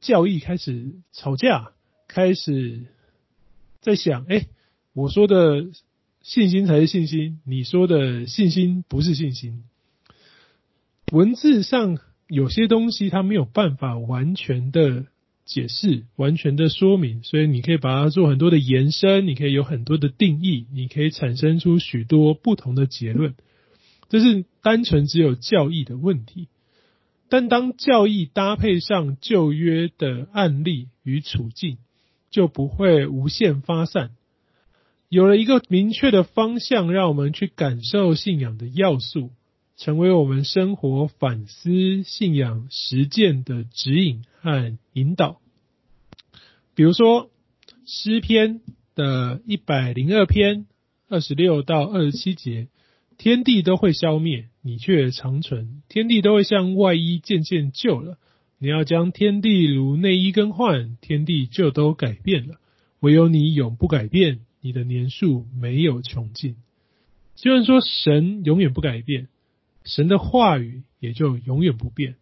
教义开始吵架，开始在想：哎，我说的信心才是信心，你说的信心不是信心。文字上有些东西它没有办法完全的解释、完全的说明，所以你可以把它做很多的延伸，你可以有很多的定义，你可以产生出许多不同的结论。这是单纯只有教义的问题。但当教义搭配上旧约的案例与处境，就不会无限发散。有了一个明确的方向，让我们去感受信仰的要素。成为我们生活反思、信仰实践的指引和引导。比如说，诗篇的一百零二篇二十六到二十七节：天地都会消灭，你却长存；天地都会像外衣渐渐旧了，你要将天地如内衣更换，天地就都改变了。唯有你永不改变，你的年数没有穷尽。虽然说神永远不改变。神的话语也就永远不变，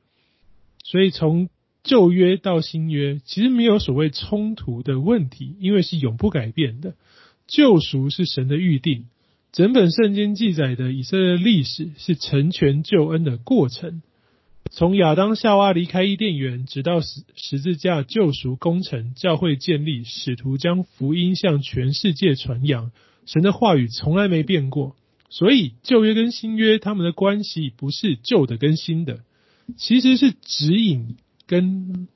所以从旧约到新约，其实没有所谓冲突的问题，因为是永不改变的。救赎是神的预定，整本圣经记载的以色列历史是成全救恩的过程。从亚当夏娃离开伊甸园，直到十十字架救赎工程、教会建立、使徒将福音向全世界传扬，神的话语从来没变过。所以旧约跟新约他们的关系不是旧的跟新的，其实是指引跟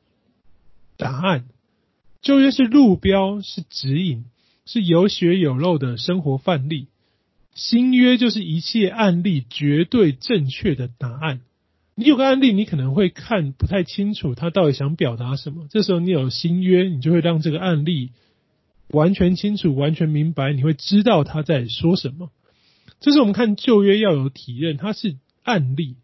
答案。旧约是路标，是指引，是有血有肉的生活范例；新约就是一切案例绝对正确的答案。你有个案例，你可能会看不太清楚他到底想表达什么，这时候你有新约，你就会让这个案例完全清楚、完全明白，你会知道他在说什么。这是我们看旧约要有体认，它是案例，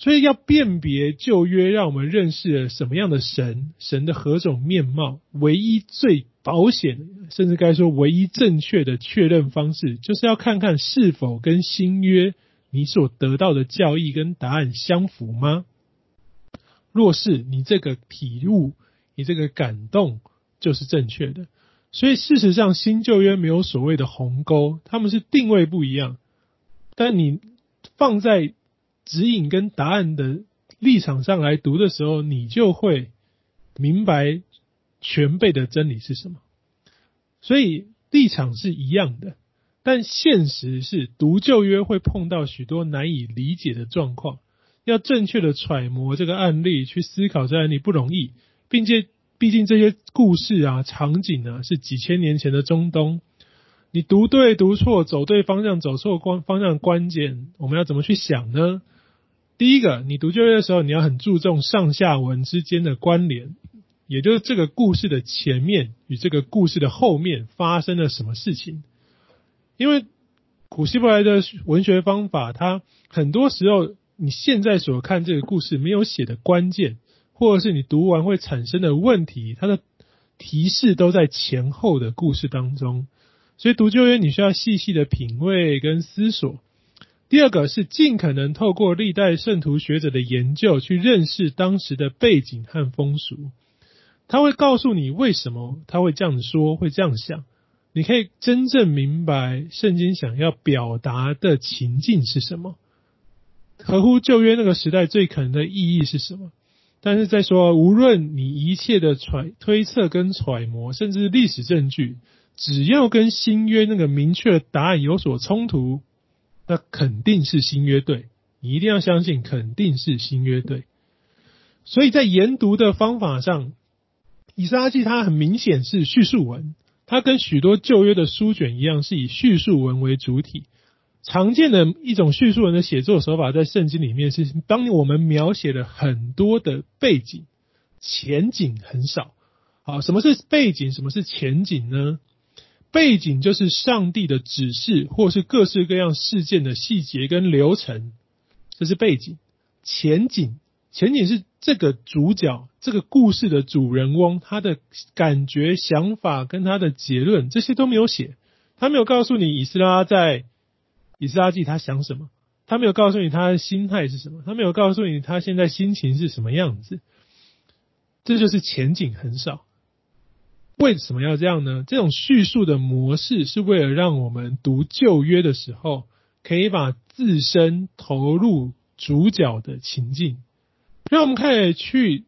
所以要辨别旧约，让我们认识了什么样的神，神的何种面貌。唯一最保险，甚至该说唯一正确的确认方式，就是要看看是否跟新约你所得到的教义跟答案相符吗？若是你这个体悟，你这个感动就是正确的。所以，事实上，新旧约没有所谓的鸿沟，他们是定位不一样。但你放在指引跟答案的立场上来读的时候，你就会明白全备的真理是什么。所以立场是一样的，但现实是读旧约会碰到许多难以理解的状况，要正确的揣摩这个案例，去思考这案例不容易，并且。毕竟这些故事啊、场景啊，是几千年前的中东。你读对、读错、走对方向、走错关方向，关键我们要怎么去想呢？第一个，你读旧约的时候，你要很注重上下文之间的关联，也就是这个故事的前面与这个故事的后面发生了什么事情。因为古希伯来的文学方法，它很多时候你现在所看这个故事没有写的关键。或者是你读完会产生的问题，它的提示都在前后的故事当中，所以读旧约你需要细细的品味跟思索。第二个是尽可能透过历代圣徒学者的研究去认识当时的背景和风俗，他会告诉你为什么他会这样说，会这样想，你可以真正明白圣经想要表达的情境是什么，合乎旧约那个时代最可能的意义是什么。但是再说，无论你一切的揣推测跟揣摩，甚至历史证据，只要跟新约那个明确答案有所冲突，那肯定是新约对。你一定要相信，肯定是新约对。所以在研读的方法上，以斯拉记它很明显是叙述文，它跟许多旧约的书卷一样，是以叙述文为主体。常见的一种叙述文的写作手法，在圣经里面是当我们描写了很多的背景，前景很少。好，什么是背景？什么是前景呢？背景就是上帝的指示，或是各式各样事件的细节跟流程，这是背景。前景，前景是这个主角，这个故事的主人翁，他的感觉、想法跟他的结论，这些都没有写，他没有告诉你以斯拉在。以斯拉记他想什么？他没有告诉你他的心态是什么？他没有告诉你他现在心情是什么样子？这就是前景很少。为什么要这样呢？这种叙述的模式是为了让我们读旧约的时候，可以把自身投入主角的情境，让我们可以去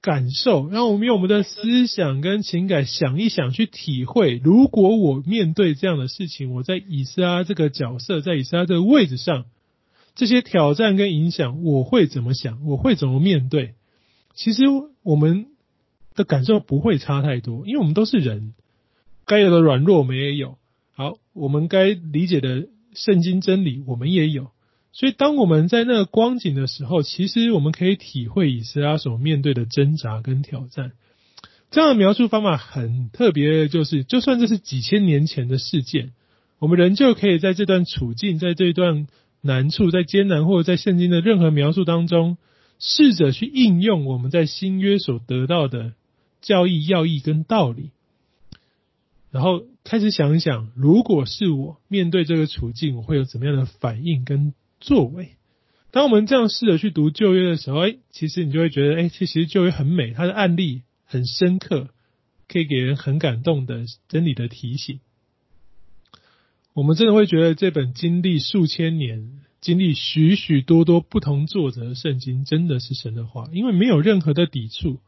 感受，让我们用我们的思想跟情感想一想，去体会，如果我面对这样的事情，我在以斯拉这个角色，在以斯拉这个位置上，这些挑战跟影响，我会怎么想？我会怎么面对？其实我们。的感受不会差太多，因为我们都是人，该有的软弱我们也有。好，我们该理解的圣经真理我们也有。所以，当我们在那个光景的时候，其实我们可以体会以斯拉所面对的挣扎跟挑战。这样的描述方法很特别就是，就算这是几千年前的事件，我们仍旧可以在这段处境、在这段难处、在艰难或者在圣经的任何描述当中，试着去应用我们在新约所得到的。教义要义跟道理，然后开始想一想，如果是我面对这个处境，我会有怎么样的反应跟作为？当我们这样试着去读旧约的时候，哎，其实你就会觉得，哎，其实旧约很美，它的案例很深刻，可以给人很感动的真理的提醒。我们真的会觉得这本经历数千年、经历许许多多不同作者的圣经，真的是神的话，因为没有任何的抵触。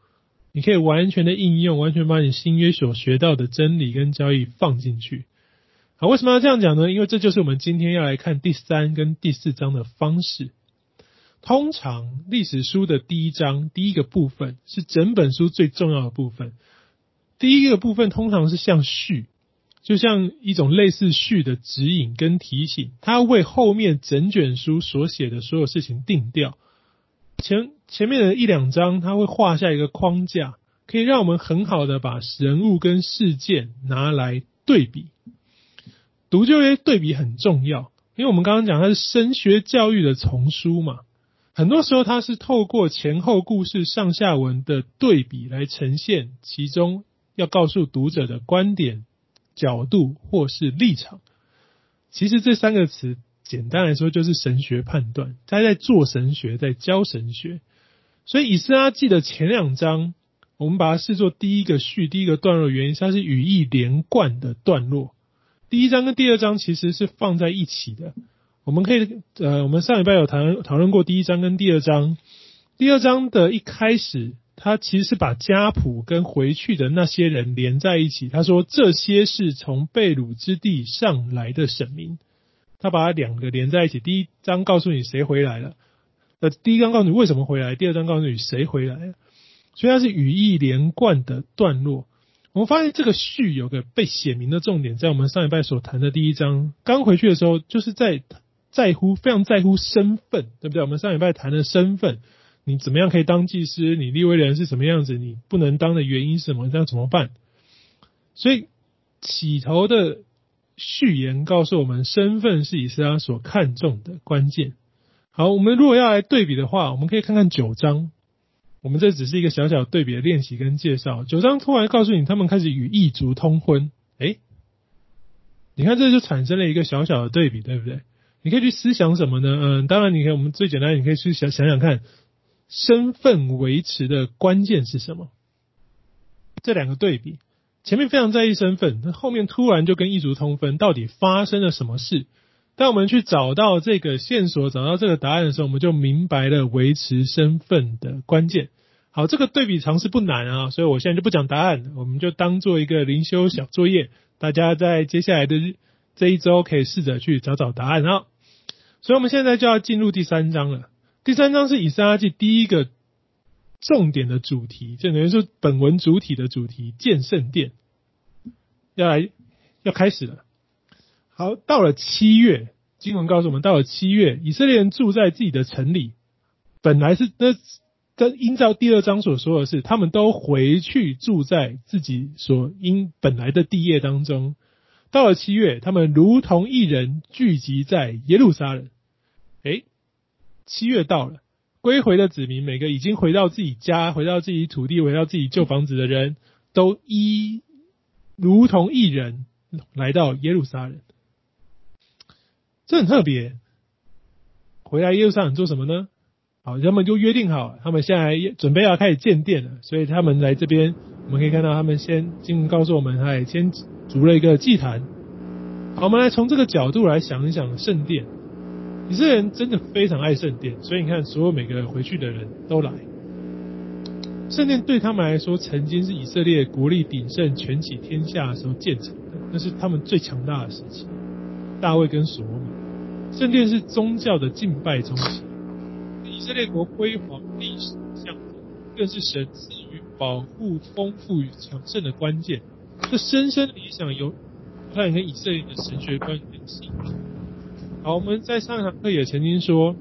你可以完全的应用，完全把你新约所学到的真理跟交易放进去。好，为什么要这样讲呢？因为这就是我们今天要来看第三跟第四章的方式。通常历史书的第一章第一个部分是整本书最重要的部分。第一个部分通常是像序，就像一种类似序的指引跟提醒，它为后面整卷书所写的所有事情定调。前前面的一两章，它会画下一个框架，可以让我们很好的把人物跟事件拿来对比。读旧约对比很重要，因为我们刚刚讲它是神学教育的丛书嘛，很多时候它是透过前后故事上下文的对比来呈现其中要告诉读者的观点、角度或是立场。其实这三个词。简单来说，就是神学判断，他在做神学，在教神学。所以以斯拉记的前两章，我们把它视作第一个序、第一个段落，原因它是语义连贯的段落。第一章跟第二章其实是放在一起的。我们可以，呃，我们上礼拜有谈讨论过第一章跟第二章。第二章的一开始，他其实是把家谱跟回去的那些人连在一起。他说：“这些是从被掳之地上来的神民。”他把两个连在一起，第一章告诉你谁回来了，呃，第一章告诉你为什么回来，第二章告诉你谁回来了，所以它是语义连贯的段落。我们发现这个序有个被写明的重点，在我们上礼拜所谈的第一章，刚回去的时候，就是在在乎非常在乎身份，对不对？我们上礼拜谈的身份，你怎么样可以当祭司？你立威人是什么样子？你不能当的原因是什么？这样怎么办？所以起头的。序言告诉我们，身份是以斯拉所看重的关键。好，我们如果要来对比的话，我们可以看看九章。我们这只是一个小小对比的练习跟介绍。九章突然告诉你，他们开始与异族通婚。诶，你看这就产生了一个小小的对比，对不对？你可以去思想什么呢？嗯，当然，你可以，我们最简单，你可以去想想想看，身份维持的关键是什么？这两个对比。前面非常在意身份，那后面突然就跟异族通婚，到底发生了什么事？当我们去找到这个线索，找到这个答案的时候，我们就明白了维持身份的关键。好，这个对比尝试不难啊，所以我现在就不讲答案，我们就当做一个灵修小作业，大家在接下来的这一周可以试着去找找答案啊。所以我们现在就要进入第三章了。第三章是以斯拉记第一个。重点的主题，就等于说本文主体的主题，建圣殿要来要开始了。好，到了七月，经文告诉我们，到了七月，以色列人住在自己的城里，本来是那跟依照第二章所说的是，他们都回去住在自己所应本来的地业当中。到了七月，他们如同一人聚集在耶路撒冷。诶，七月到了。归回的子民，每个已经回到自己家、回到自己土地、回到自己旧房子的人，都一如同一人来到耶路撒冷。这很特别。回来耶路撒冷做什么呢？好，他们就约定好，他们现在准备要开始建殿了，所以他们来这边，我们可以看到他们先经告诉我们，他也先筑了一个祭坛。好，我们来从这个角度来想一想圣殿。以色列人真的非常爱圣殿，所以你看，所有每个回去的人都来。圣殿对他们来说，曾经是以色列国力鼎盛、权起天下的时候建成的，那是他们最强大的时期。大卫跟所罗门，圣殿是宗教的敬拜中心。以色列国辉煌历史象征，更是神赐予保护、丰富与强盛的关键。这深深的影响有他人跟以色列的神学观跟信仰。好，我们在上堂课也曾经说，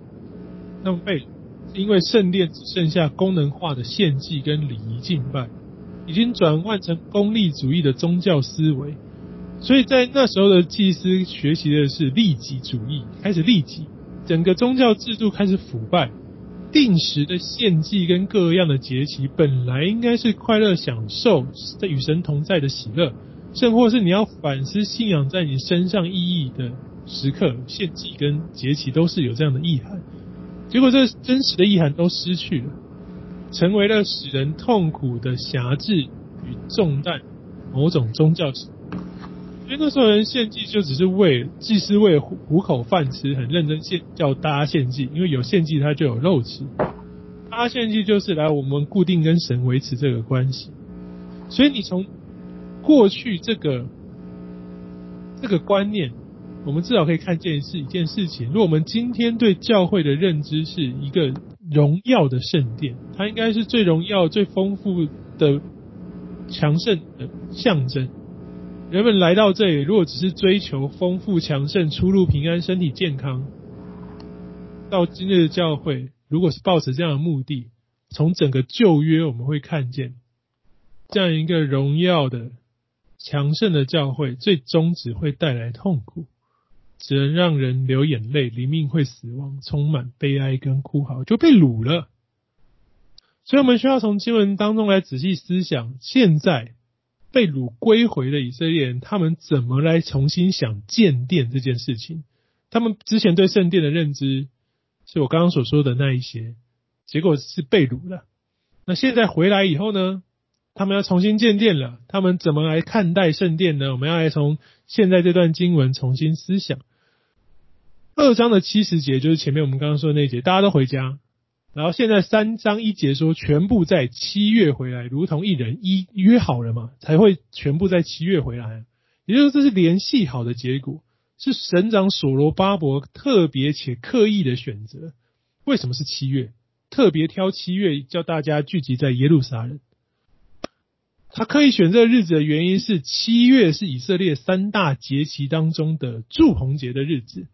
他们被因为圣殿只剩下功能化的献祭跟礼仪敬拜，已经转换成功利主义的宗教思维，所以在那时候的祭司学习的是利己主义，开始利己，整个宗教制度开始腐败。定时的献祭跟各样的节期，本来应该是快乐享受在与神同在的喜乐，甚或是你要反思信仰在你身上意义的时刻，献祭跟节期都是有这样的意涵。结果这真实的意涵都失去了，成为了使人痛苦的辖制与重担，某种宗教性。因为那时候人献祭就只是为祭司为糊口饭吃，很认真献叫大家献祭，因为有献祭他就有肉吃。大家献祭就是来我们固定跟神维持这个关系。所以你从过去这个这个观念，我们至少可以看见是一件事情。如果我们今天对教会的认知是一个荣耀的圣殿，它应该是最荣耀、最丰富的强盛的象征。人们来到这里，如果只是追求丰富、强盛、出入平安、身体健康，到今日的教会，如果是抱持这样的目的，从整个旧约我们会看见，这样一个荣耀的、强盛的教会，最终只会带来痛苦，只能让人流眼泪，离命会死亡，充满悲哀跟哭嚎，就被掳了。所以，我们需要从经文当中来仔细思想，现在。被掳归回的以色列人，他们怎么来重新想建殿这件事情？他们之前对圣殿的认知，是我刚刚所说的那一些，结果是被掳了。那现在回来以后呢？他们要重新建殿了，他们怎么来看待圣殿呢？我们要来从现在这段经文重新思想。二章的七十节就是前面我们刚刚说的那一节，大家都回家。然后现在三章一节说，全部在七月回来，如同一人一约好了嘛，才会全部在七月回来。也就是这是联系好的结果，是省长所罗巴伯特别且刻意的选择。为什么是七月？特别挑七月叫大家聚集在耶路撒冷。他刻意选这个日子的原因是，七月是以色列三大节期当中的祝棚节的日子。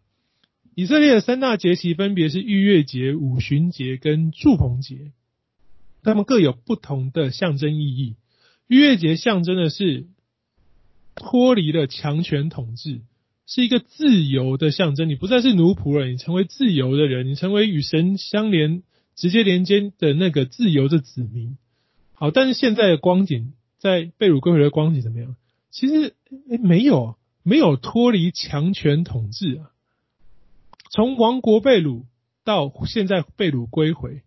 以色列的三大节期分别是逾越节、五旬节跟住棚节，它们各有不同的象征意义。逾越节象征的是脱离了强权统治，是一个自由的象征。你不再是奴仆了，你成为自由的人，你成为与神相连、直接连接的那个自由的子民。好，但是现在的光景，在被掳归回的光景怎么样？其实，诶，没有，没有脱离强权统治啊。从亡国被掳到现在被掳归回，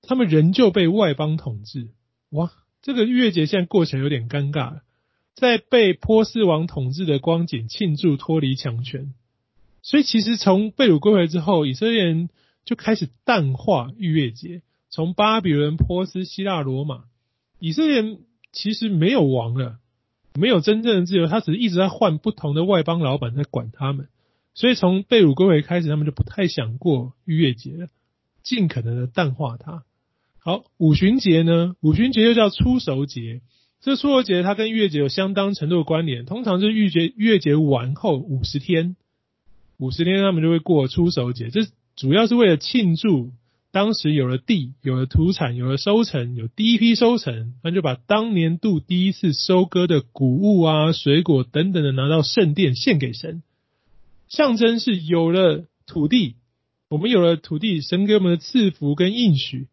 他们仍旧被外邦统治。哇，这个逾越节现在过起来有点尴尬了。在被波斯王统治的光景庆祝脱离强权，所以其实从被掳归回之后，以色列人就开始淡化逾越节。从巴比伦、波斯、希腊、罗马，以色列人其实没有王了，没有真正的自由，他只是一直在换不同的外邦老板在管他们。所以从被掳归回开始，他们就不太想过逾越节了，尽可能的淡化它。好，五旬节呢？五旬节又叫初熟节。这初熟节它跟逾越节有相当程度的关联，通常是逾节逾越节完后五十天，五十天他们就会过初熟节。这主要是为了庆祝当时有了地、有了土产、有了收成、有第一批收成，那就把当年度第一次收割的谷物啊、水果等等的拿到圣殿献给神。象征是有了土地，我们有了土地，神给我们的赐福跟应许，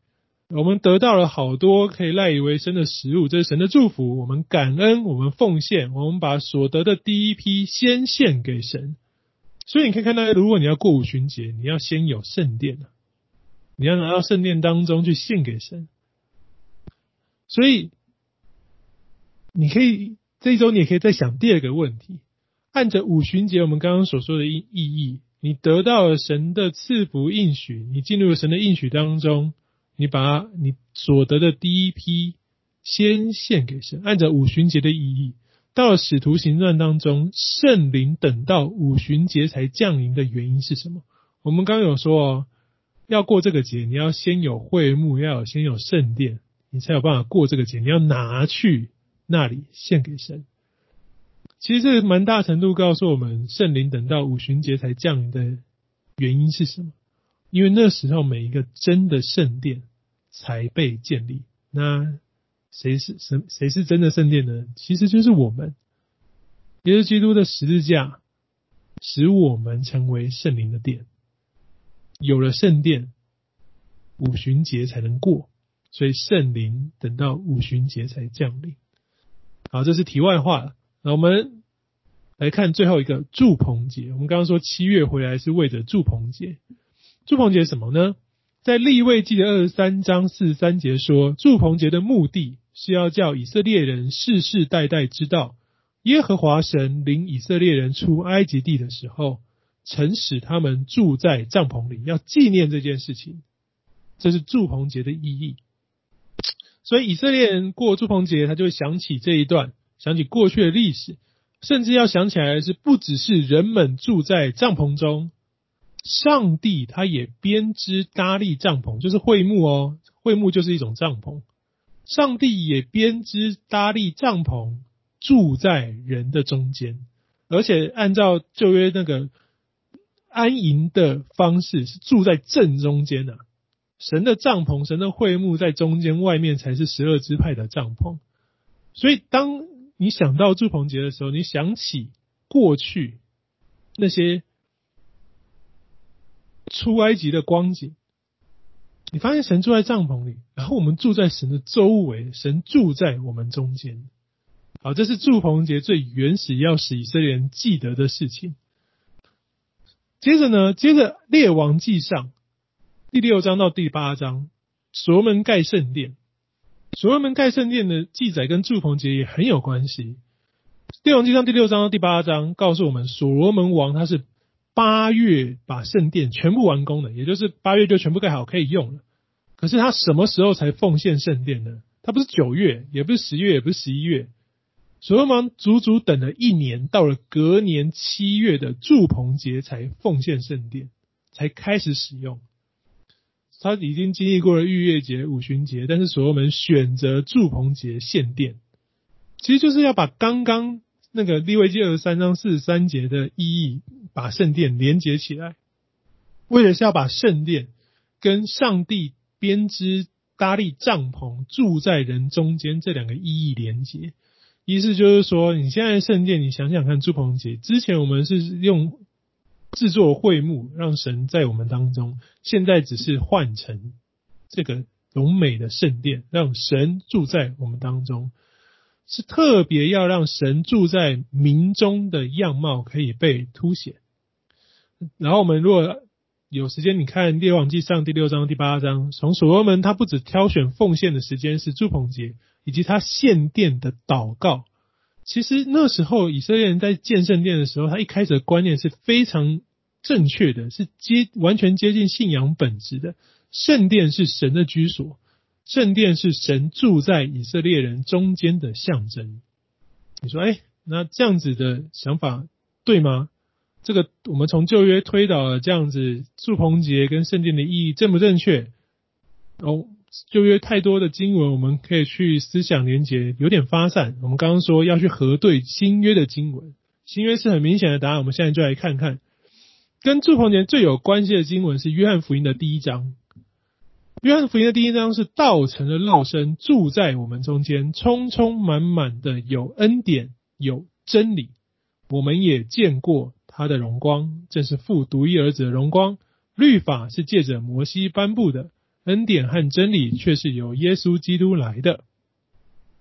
我们得到了好多可以赖以为生的食物，这是神的祝福。我们感恩，我们奉献，我们把所得的第一批先献给神。所以你可以看到，如果你要过五旬节，你要先有圣殿。你要拿到圣殿当中去献给神。所以，你可以这一周你也可以再想第二个问题：按着五旬节我们刚刚所说的意意义，你得到了神的赐福应许，你进入了神的应许当中，你把你所得的第一批先献给神。按照五旬节的意义，到了使徒行传当中，圣灵等到五旬节才降临的原因是什么？我们刚刚有说哦，要过这个节，你要先有会幕，要有先有圣殿。你才有办法过这个节，你要拿去那里献给神。其实这蛮大程度告诉我们，圣灵等到五旬节才降临的原因是什么？因为那时候每一个真的圣殿才被建立。那谁是谁谁是真的圣殿呢？其实就是我们，耶稣基督的十字架使我们成为圣灵的殿。有了圣殿，五旬节才能过。所以圣灵等到五旬节才降临。好，这是题外话了。那我们来看最后一个祝棚节。我们刚刚说七月回来是为着住棚节。祝棚节什么呢？在立位记的二十三章四十三节说，祝棚节的目的是要叫以色列人世世代代知道，耶和华神领以色列人出埃及地的时候，曾使他们住在帐篷里，要纪念这件事情。这是祝棚节的意义。所以以色列人过祝棚节，他就会想起这一段，想起过去的历史，甚至要想起来的是，不只是人们住在帐篷中，上帝他也编织搭立帐篷，就是会幕哦，会幕就是一种帐篷，上帝也编织搭立帐篷，住在人的中间，而且按照旧约那个安营的方式，是住在正中间的啊。神的帐篷，神的会幕在中间，外面才是十二支派的帐篷。所以，当你想到住棚节的时候，你想起过去那些出埃及的光景，你发现神住在帐篷里，然后我们住在神的周围，神住在我们中间。好，这是住棚节最原始要使以色列人记得的事情。接着呢，接着列王记上。第六章到第八章，所门盖圣殿。所罗门盖圣殿的记载跟祝棚节也很有关系。列王记上第六章到第八章告诉我们，所罗门王他是八月把圣殿全部完工的，也就是八月就全部盖好可以用了。可是他什么时候才奉献圣殿呢？他不是九月，也不是十月，也不是十一月。所罗门足足等了一年，到了隔年七月的祝棚节才奉献圣殿，才开始使用。他已经经历过了逾越节、五旬节，但是所罗门选择住棚节献殿，其实就是要把刚刚那个利未记二十三章四十三节的意义，把圣殿连接起来，为的是要把圣殿跟上帝编织搭立帐篷住在人中间这两个意义连接。意思就是说，你现在圣殿，你想想看，住棚节之前我们是用。制作会幕，让神在我们当中。现在只是换成这个荣美的圣殿，让神住在我们当中，是特别要让神住在民中的样貌可以被凸显。然后我们如果有时间，你看列王记上第六章、第八章，从所罗门他不只挑选奉献的时间是祝棚节，以及他献殿的祷告。其实那时候以色列人在建圣殿的时候，他一开始的观念是非常正确的，是接完全接近信仰本质的。圣殿是神的居所，圣殿是神住在以色列人中间的象征。你说，哎，那这样子的想法对吗？这个我们从旧约推导了这样子祝棚节跟圣殿的意义正不正确？哦。旧约太多的经文，我们可以去思想连结，有点发散。我们刚刚说要去核对新约的经文，新约是很明显的答案。我们现在就来看看，跟住棚节最有关系的经文是约翰福音的第一章。约翰福音的第一章是道成了肉身，住在我们中间，充充满满的有恩典有真理。我们也见过他的荣光，正是父独一儿子的荣光。律法是借着摩西颁布的。恩典和真理却是由耶稣基督来的，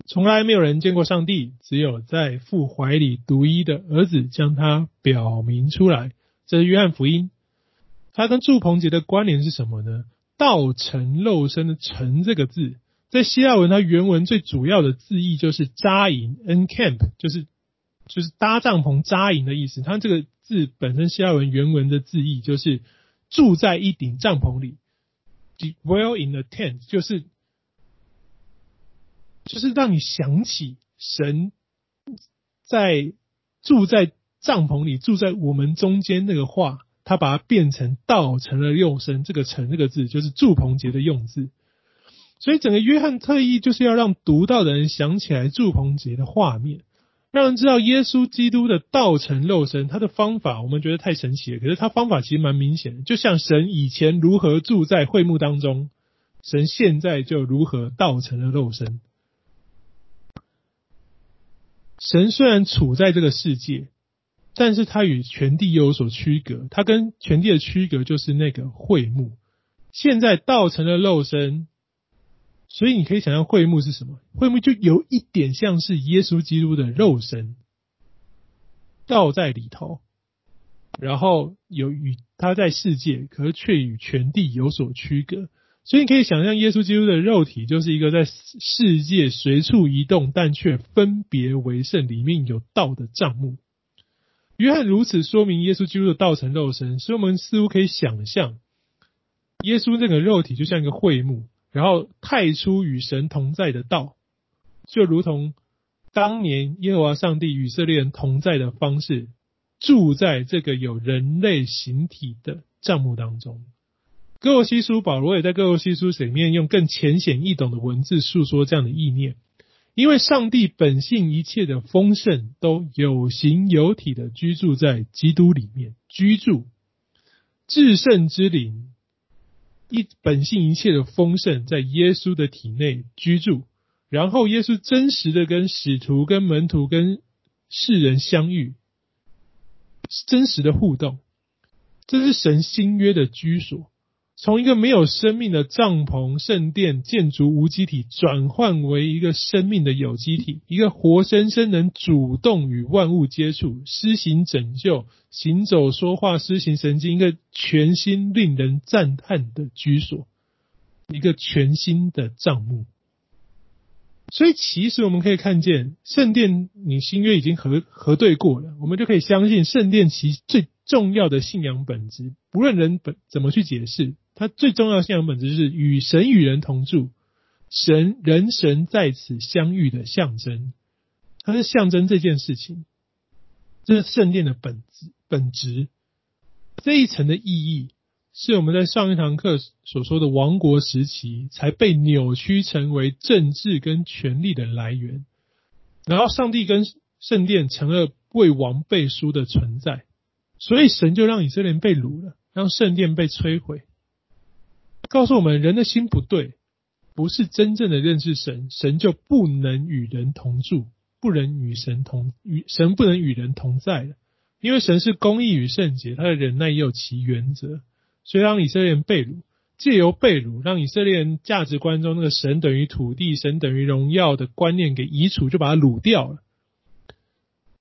从来没有人见过上帝，只有在父怀里独一的儿子将他表明出来。这是约翰福音，它跟住棚节的关联是什么呢？道成肉身的“成”这个字，在希腊文它原文最主要的字义就是扎营 （encamp），就是就是搭帐篷扎营的意思。它这个字本身希腊文原文的字义就是住在一顶帐篷里，dwell in a tent，就是就是让你想起神在住在帐篷里，住在我们中间那个话。他把它变成道成了肉身，这个“成”这个字就是祝棚节的用字，所以整个约翰特意就是要让读到的人想起来祝棚节的画面，让人知道耶稣基督的道成肉身。他的方法我们觉得太神奇了，可是他方法其实蛮明显的，就像神以前如何住在会幕当中，神现在就如何道成了肉身。神虽然处在这个世界。但是他与全地又有所区隔，他跟全地的区隔就是那个会幕，现在道成了肉身，所以你可以想象会幕是什么？会幕就有一点像是耶稣基督的肉身，道在里头，然后有与他在世界，可是却与全地有所区隔，所以你可以想象耶稣基督的肉体就是一个在世界随处移动，但却分别为圣，里面有道的帐幕。约翰如此说明耶稣基督的道成肉身，所以我们似乎可以想象，耶稣这个肉体就像一个会幕，然后太初与神同在的道，就如同当年耶和华上帝与以色列人同在的方式，住在这个有人类形体的帐幕当中。歌罗西书保罗也在歌罗西书里面用更浅显易懂的文字诉说这样的意念。因为上帝本性一切的丰盛都有形有体的居住在基督里面居住，至圣之灵一本性一切的丰盛在耶稣的体内居住，然后耶稣真实的跟使徒、跟门徒、跟世人相遇，真实的互动，这是神新约的居所。从一个没有生命的帐篷、圣殿、建筑无机体，转换为一个生命的有机体，一个活生生能主动与万物接触、施行拯救、行走、说话、施行神经，一个全新令人赞叹的居所，一个全新的帐幕。所以，其实我们可以看见，圣殿你新约已经核核对过了，我们就可以相信圣殿其最重要的信仰本质，不论人本怎么去解释。它最重要的信仰本质是与神与人同住，神人神在此相遇的象征，它是象征这件事情，这是圣殿的本质本质。这一层的意义，是我们在上一堂课所说的王国时期才被扭曲成为政治跟权力的来源，然后上帝跟圣殿成了为王背书的存在，所以神就让以色列人被掳了，让圣殿被摧毁。告诉我们，人的心不对，不是真正的认识神，神就不能与人同住，不能与神同与神不能与人同在的。因为神是公义与圣洁，他的忍耐也有其原则。所以让以色列人被掳，借由被掳，让以色列人价值观中那个神等于土地、神等于荣耀的观念给移除，就把它掳掉了。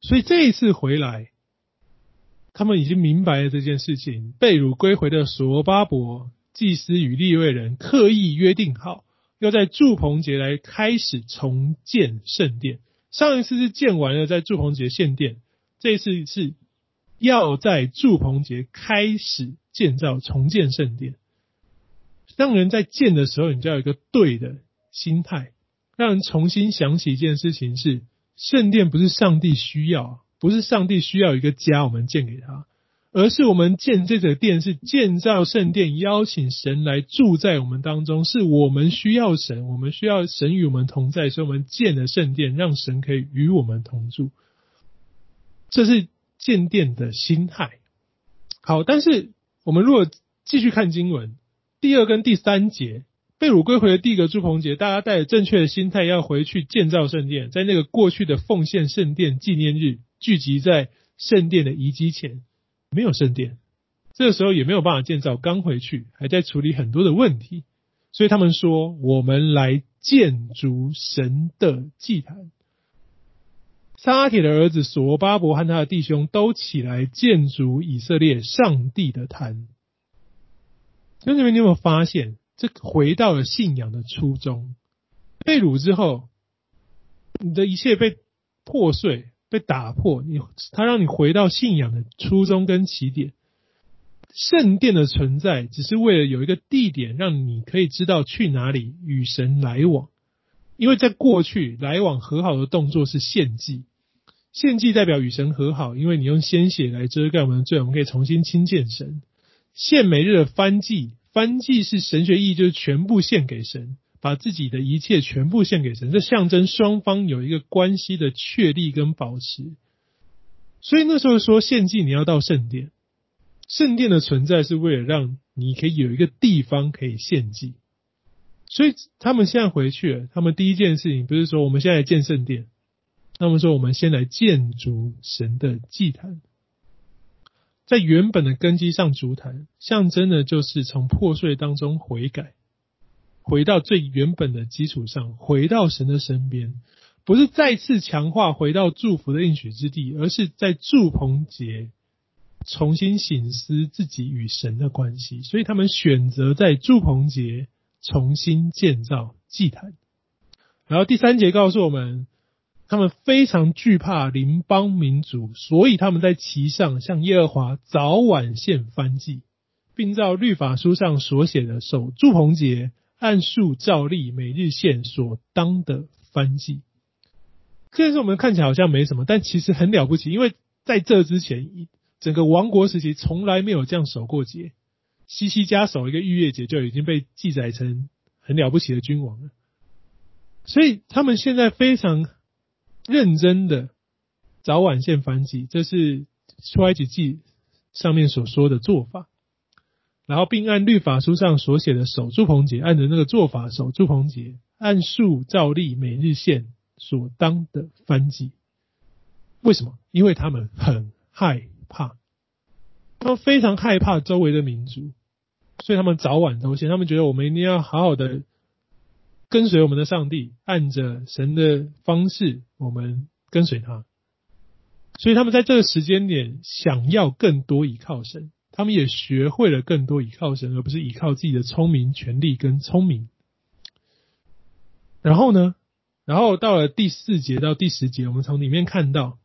所以这一次回来，他们已经明白了这件事情，被掳归回的所巴伯。祭司与立位人刻意约定好，要在祝棚节来开始重建圣殿。上一次是建完了，在祝棚节献殿，这一次是要在祝棚节开始建造重建圣殿。让人在建的时候，你就要有一个对的心态，让人重新想起一件事情：是圣殿不是上帝需要，不是上帝需要一个家，我们建给他。而是我们建这个殿，是建造圣殿，邀请神来住在我们当中。是我们需要神，我们需要神与我们同在，所以我们建了圣殿，让神可以与我们同住。这是建殿的心态。好，但是我们如果继续看经文，第二跟第三节，被掳归回的第一个朱鹏节，大家带着正确的心态要回去建造圣殿，在那个过去的奉献圣殿纪念日，聚集在圣殿的遗迹前。没有圣殿，这个时候也没有办法建造。刚回去，还在处理很多的问题，所以他们说：“我们来建筑神的祭坛。”撒拉铁的儿子所巴伯和他的弟兄都起来建筑以色列上帝的坛。兄弟们，你有没有发现，这回到了信仰的初衷。被掳之后，你的一切被破碎、被打破，你他让你回到信仰的初衷跟起点。圣殿的存在，只是为了有一个地点，让你可以知道去哪里与神来往。因为在过去，来往和好的动作是献祭，献祭代表与神和好，因为你用鲜血来遮盖我们的罪，我们可以重新亲近神。献每日的燔祭，燔祭是神学意义，就是全部献给神，把自己的一切全部献给神，这象征双方有一个关系的确立跟保持。所以那时候说献祭，你要到圣殿。圣殿的存在是为了让你可以有一个地方可以献祭，所以他们现在回去了。他们第一件事情不是说我们现在建圣殿，他们说我们先来建筑神的祭坛，在原本的根基上筑坛，象征的就是从破碎当中悔改，回到最原本的基础上，回到神的身边，不是再次强化回到祝福的应许之地，而是在祝棚节。重新省思自己与神的关系，所以他们选择在祝棚节重新建造祭坛。然后第三节告诉我们，他们非常惧怕邻邦民族，所以他们在其上向耶和华早晚献燔祭，并照律法书上所写的守祝棚节，按数照例每日献所当的燔祭。这件事我们看起来好像没什么，但其实很了不起，因为在这之前整个王国时期从来没有这样守过节，西西家守一个逾越节就已经被记载成很了不起的君王了，所以他们现在非常认真的早晚献燔祭，这是出埃及记上面所说的做法，然后并按律法书上所写的守住棚节，按着那个做法守住棚节，按数照例每日献所当的燔祭。为什么？因为他们很害。怕，他们非常害怕周围的民族，所以他们早晚都献。他们觉得我们一定要好好的跟随我们的上帝，按着神的方式，我们跟随他。所以他们在这个时间点想要更多依靠神，他们也学会了更多倚靠神，而不是依靠自己的聪明、权力跟聪明。然后呢，然后到了第四节到第十节，我们从里面看到，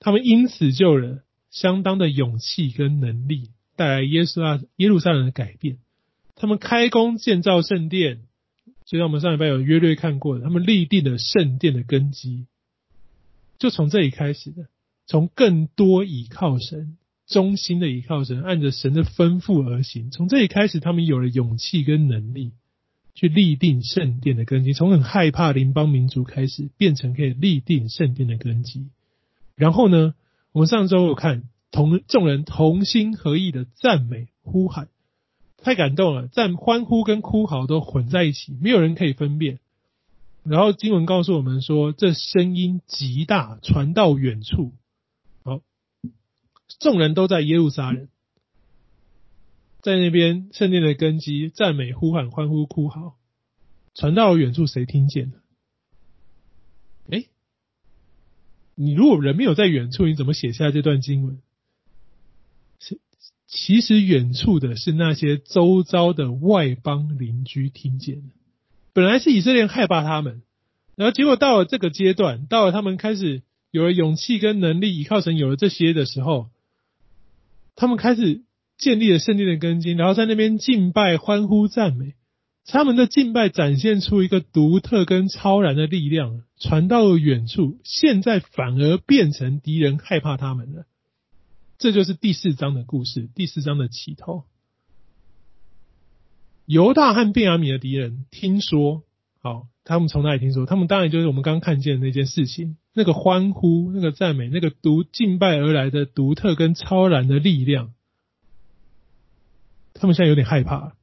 他们因此就了。相当的勇气跟能力，带来耶稣啊耶路撒冷的改变。他们开工建造圣殿，就像我们上礼拜有约略看过的，他们立定了圣殿的根基，就从这里开始的。从更多倚靠神，忠心的倚靠神，按着神的吩咐而行。从这里开始，他们有了勇气跟能力，去立定圣殿的根基。从很害怕邻邦民族开始，变成可以立定圣殿的根基。然后呢？我们上周有看同众人同心合意的赞美呼喊，太感动了，赞欢呼跟哭嚎都混在一起，没有人可以分辨。然后经文告诉我们说，这声音极大，传到远处。好，众人都在耶路撒冷，在那边圣殿的根基，赞美呼喊欢呼哭嚎，传到了远处，谁听见了？哎你如果人没有在远处，你怎么写下这段经文？是，其实远处的是那些周遭的外邦邻居听见的。本来是以色列人害怕他们，然后结果到了这个阶段，到了他们开始有了勇气跟能力，依靠神有了这些的时候，他们开始建立了圣殿的根基，然后在那边敬拜、欢呼、赞美。他们的敬拜展现出一个独特跟超然的力量，传到了远处，现在反而变成敌人害怕他们了。这就是第四章的故事，第四章的起头。犹大和便雅悯的敌人听说，好，他们从哪里听说？他们当然就是我们刚刚看见的那件事情，那个欢呼、那个赞美、那个独敬拜而来的独特跟超然的力量，他们现在有点害怕。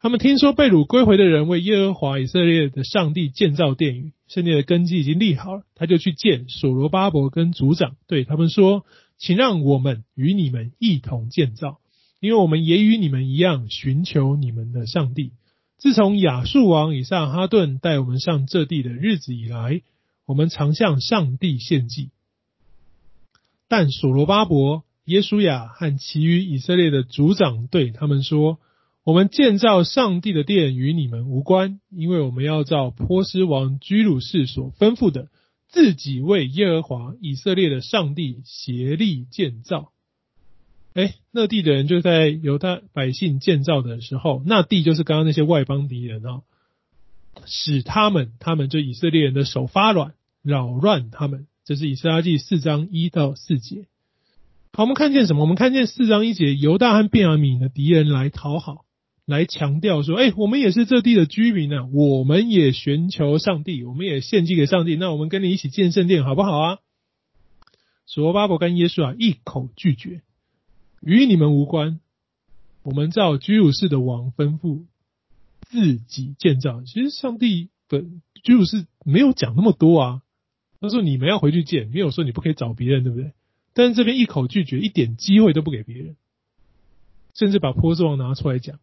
他们听说被掳归回的人为耶和华以色列的上帝建造殿宇，圣殿的根基已经立好了，他就去见所罗巴伯跟族长，对他们说：“请让我们与你们一同建造，因为我们也与你们一样寻求你们的上帝。自从亚述王以撒哈顿带我们上这地的日子以来，我们常向上帝献祭。但所罗巴伯、耶稣亚和其余以色列的族长对他们说。”我们建造上帝的殿与你们无关，因为我们要照波斯王居鲁士所吩咐的，自己为耶和华以色列的上帝协力建造。哎，那地的人就在犹大百姓建造的时候，那地就是刚刚那些外邦敌人啊，使他们，他们就以色列人的手发软，扰乱他们。这是以斯拉记四章一到四节。好，我们看见什么？我们看见四章一节，犹大和便雅悯的敌人来讨好，来强调说：“哎，我们也是这地的居民啊，我们也寻求上帝，我们也献祭给上帝。那我们跟你一起建圣殿，好不好啊？”所罗巴伯跟耶稣啊一口拒绝。与你们无关，我们照居鲁士的王吩咐，自己建造。其实上帝本居鲁士没有讲那么多啊，他说你们要回去建，没有说你不可以找别人，对不对？但是这边一口拒绝，一点机会都不给别人，甚至把波斯王拿出来讲。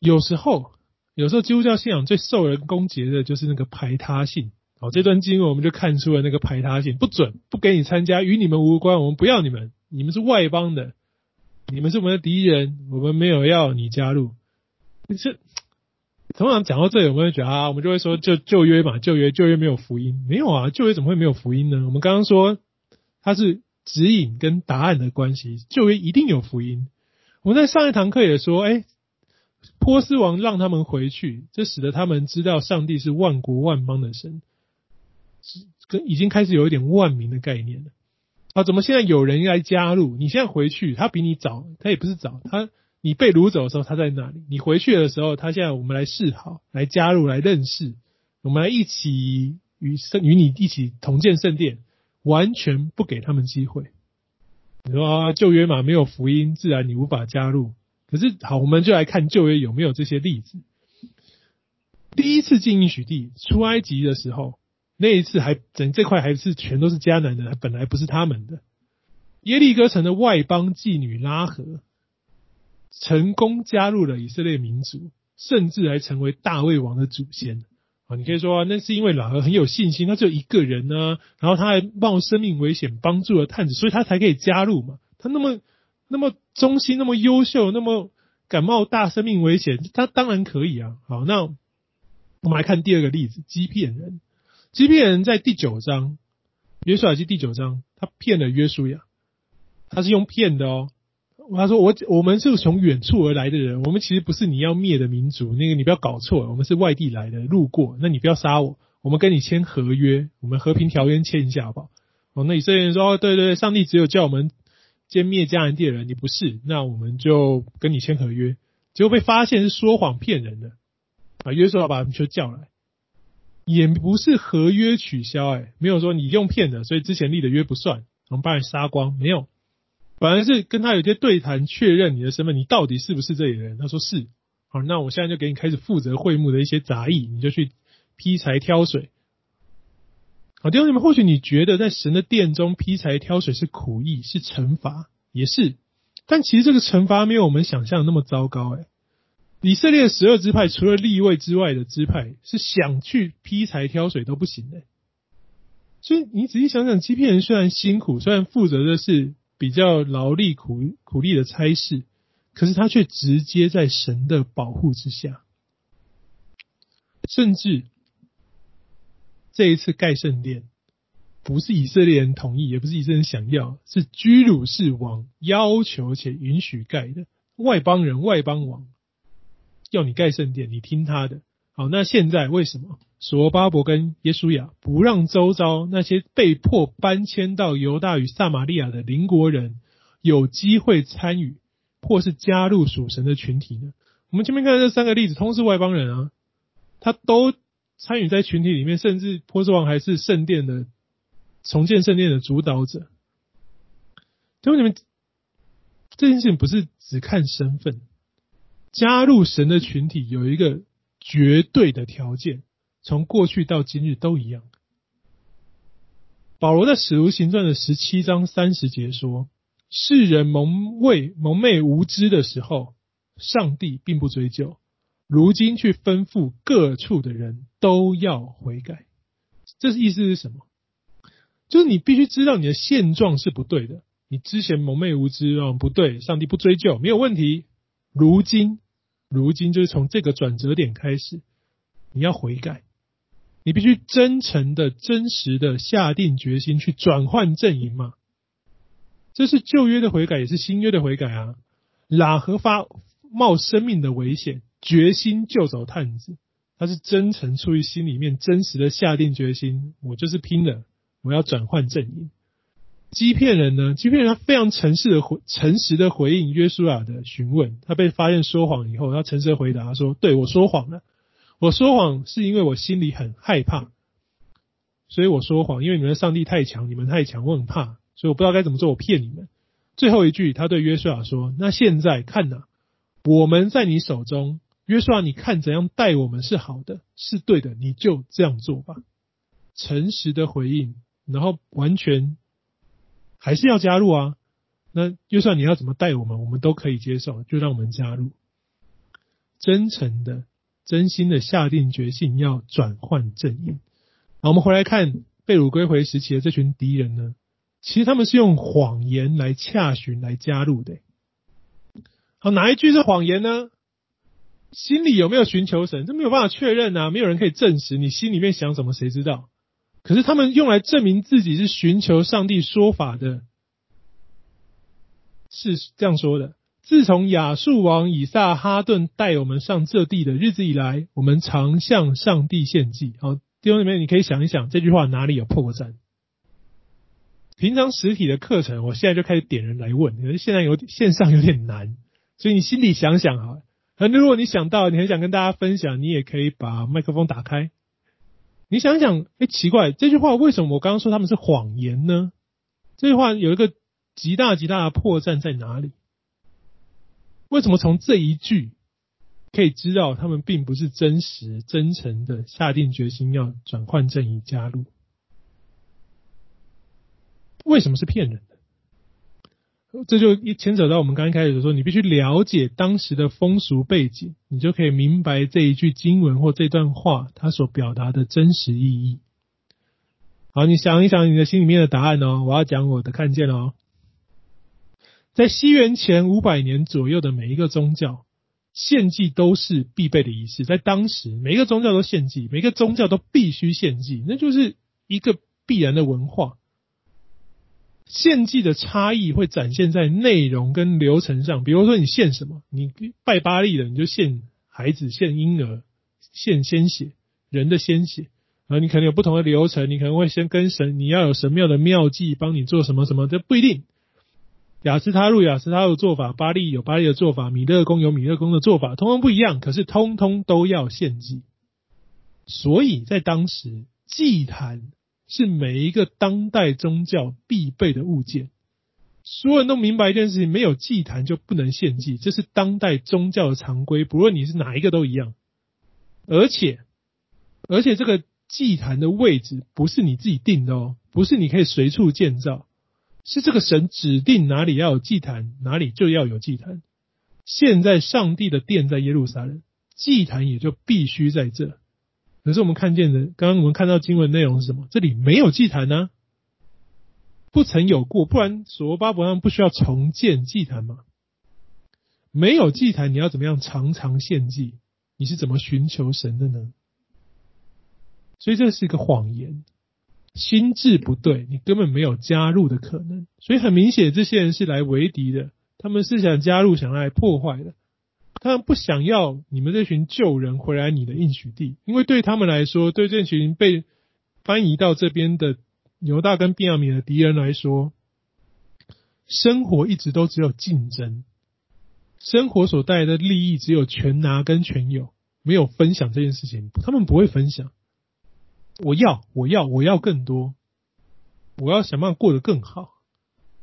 有时候，有时候基督教信仰最受人攻击的就是那个排他性。好，这段经文我们就看出了那个排他性，不准，不给你参加，与你们无关，我们不要你们。你们是外邦的，你们是我们的敌人，我们没有要你加入。这通常讲到这里，我们会觉得啊，我们就会说，就旧约嘛，旧约旧约没有福音，没有啊，旧约怎么会没有福音呢？我们刚刚说它是指引跟答案的关系，旧约一定有福音。我们在上一堂课也说，哎，波斯王让他们回去，这使得他们知道上帝是万国万邦的神，是跟已经开始有一点万民的概念了。啊，怎么现在有人来加入？你现在回去，他比你早，他也不是早，他你被掳走的时候他在那里，你回去的时候，他现在我们来示好，来加入，来认识，我们来一起与圣与你一起同建圣殿，完全不给他们机会。你说啊，旧约嘛，没有福音，自然你无法加入。可是好，我们就来看旧约有没有这些例子。第一次进应许地出埃及的时候。那一次还整这块还是全都是迦南的，本来不是他们的。耶利哥城的外邦妓女拉合成功加入了以色列民族，甚至还成为大卫王的祖先啊！你可以说啊，那是因为拉合很有信心，他只有一个人呢，然后他还冒生命危险帮助了探子，所以他才可以加入嘛。他那么那么忠心，那么优秀，那么敢冒大生命危险，他当然可以啊。好，那我们来看第二个例子，欺骗人。基遍人在第九章，约书亚记第九章，他骗了约书亚，他是用骗的哦。他说：“我我们是从远处而来的人，我们其实不是你要灭的民族。那个你不要搞错，我们是外地来的，路过。那你不要杀我，我们跟你签合约，我们和平条约签一下好不好？”哦，那以色列人说：“哦，对对对，上帝只有叫我们歼灭迦南地的人，你不是，那我们就跟你签合约。”结果被发现是说谎骗人的，啊，约书亚把他们就叫来。也不是合约取消，哎，没有说你用骗的，所以之前立的约不算，我们把你杀光，没有，反而是跟他有些对谈，确认你的身份，你到底是不是这里的人？他说是，好，那我现在就给你开始负责会幕的一些杂役，你就去劈柴挑水。好，弟兄姊妹，或许你觉得在神的殿中劈柴挑水是苦役，是惩罚，也是，但其实这个惩罚没有我们想象的那么糟糕，哎。以色列十二支派，除了立位之外的支派，是想去劈柴挑水都不行的。所以你仔细想想，欺骗人虽然辛苦，虽然负责的是比较劳力苦苦力的差事，可是他却直接在神的保护之下。甚至这一次盖圣殿，不是以色列人同意，也不是以色列人想要，是居鲁士王要求且允许盖的。外邦人，外邦王。要你盖圣殿，你听他的。好，那现在为什么所罗巴伯跟耶书亚不让周遭那些被迫搬迁到犹大与撒玛利亚的邻国人有机会参与或是加入属神的群体呢？我们前面看的这三个例子，都是外邦人啊，他都参与在群体里面，甚至波斯王还是圣殿的重建圣殿的主导者。结果你们这件事情不是只看身份。加入神的群体有一个绝对的条件，从过去到今日都一样。保罗在使徒行传的十七章三十节说：“世人蒙昧蒙昧无知的时候，上帝并不追究；如今去吩咐各处的人都要悔改。”这是意思是什么？就是你必须知道你的现状是不对的。你之前蒙昧无知啊，不对，上帝不追究，没有问题。如今，如今就是从这个转折点开始，你要悔改，你必须真诚的、真实的下定决心去转换阵营嘛。这是旧约的悔改，也是新约的悔改啊。喇合发冒生命的危险，决心救走探子，他是真诚出于心里面真实的下定决心，我就是拼了，我要转换阵营。基遍人呢？基遍人他非常诚实的回诚实的回应约书亚的询问。他被发现说谎以后，他诚实的回答说：“对，我说谎了，我说谎是因为我心里很害怕，所以我说谎。因为你们的上帝太强，你们太强，我很怕，所以我不知道该怎么做，我骗你们。”最后一句，他对约书亚说：“那现在看呐，我们在你手中，约书亚，你看怎样待我们是好的，是对的，你就这样做吧。”诚实的回应，然后完全。还是要加入啊？那就算你要怎么带我们，我们都可以接受，就让我们加入。真诚的、真心的下定决心要转换阵营。好，我们回来看被掳归回时期的这群敌人呢，其实他们是用谎言来洽询来加入的。好，哪一句是谎言呢？心里有没有寻求神？这没有办法确认啊，没有人可以证实你心里面想什么，谁知道？可是他们用来证明自己是寻求上帝说法的，是这样说的：自从亚述王以撒哈顿带我们上这地的日子以来，我们常向上帝献祭。好，弟兄姊妹，你可以想一想这句话哪里有破绽？平常实体的课程，我现在就开始点人来问，可是现在有线上有点难，所以你心里想想哈。那如果你想到，你很想跟大家分享，你也可以把麦克风打开。你想想，哎，奇怪，这句话为什么我刚刚说他们是谎言呢？这句话有一个极大极大的破绽在哪里？为什么从这一句可以知道他们并不是真实、真诚的下定决心要转换阵营加入？为什么是骗人的？这就一牵扯到我们刚开始说，你必须了解当时的风俗背景，你就可以明白这一句经文或这段话它所表达的真实意义。好，你想一想你的心里面的答案哦。我要讲我的看见哦。在西元前五百年左右的每一个宗教，献祭都是必备的仪式。在当时，每一个宗教都献祭，每一个宗教都必须献祭，那就是一个必然的文化。献祭的差异会展现在内容跟流程上，比如说你献什么，你拜巴利的，你就献孩子、献婴儿、献鲜血，人的鲜血，啊你可能有不同的流程，你可能会先跟神，你要有神庙的庙祭帮你做什么什么，这不一定。雅斯他路雅斯他录的做法，巴利有巴利的做法，米勒公有米勒公的做法，通通不一样，可是通通都要献祭。所以在当时祭坛。是每一个当代宗教必备的物件。所有人都明白一件事情：没有祭坛就不能献祭，这是当代宗教的常规，不论你是哪一个都一样。而且，而且这个祭坛的位置不是你自己定的哦，不是你可以随处建造，是这个神指定哪里要有祭坛，哪里就要有祭坛。现在上帝的殿在耶路撒冷，祭坛也就必须在这。可是我们看见的，刚刚我们看到经文内容是什么？这里没有祭坛呢，不曾有过，不然所罗巴伯他们不需要重建祭坛吗？没有祭坛，你要怎么样常常献祭？你是怎么寻求神的呢？所以这是一个谎言，心智不对，你根本没有加入的可能。所以很明显，这些人是来为敌的，他们是想加入，想来破坏的。他们不想要你们这群旧人回来你的应许地，因为对他们来说，对这群被翻移到这边的犹大跟便雅悯的敌人来说，生活一直都只有竞争，生活所带来的利益只有全拿跟全有，没有分享这件事情，他们不会分享。我要，我要，我要更多，我要想办法过得更好，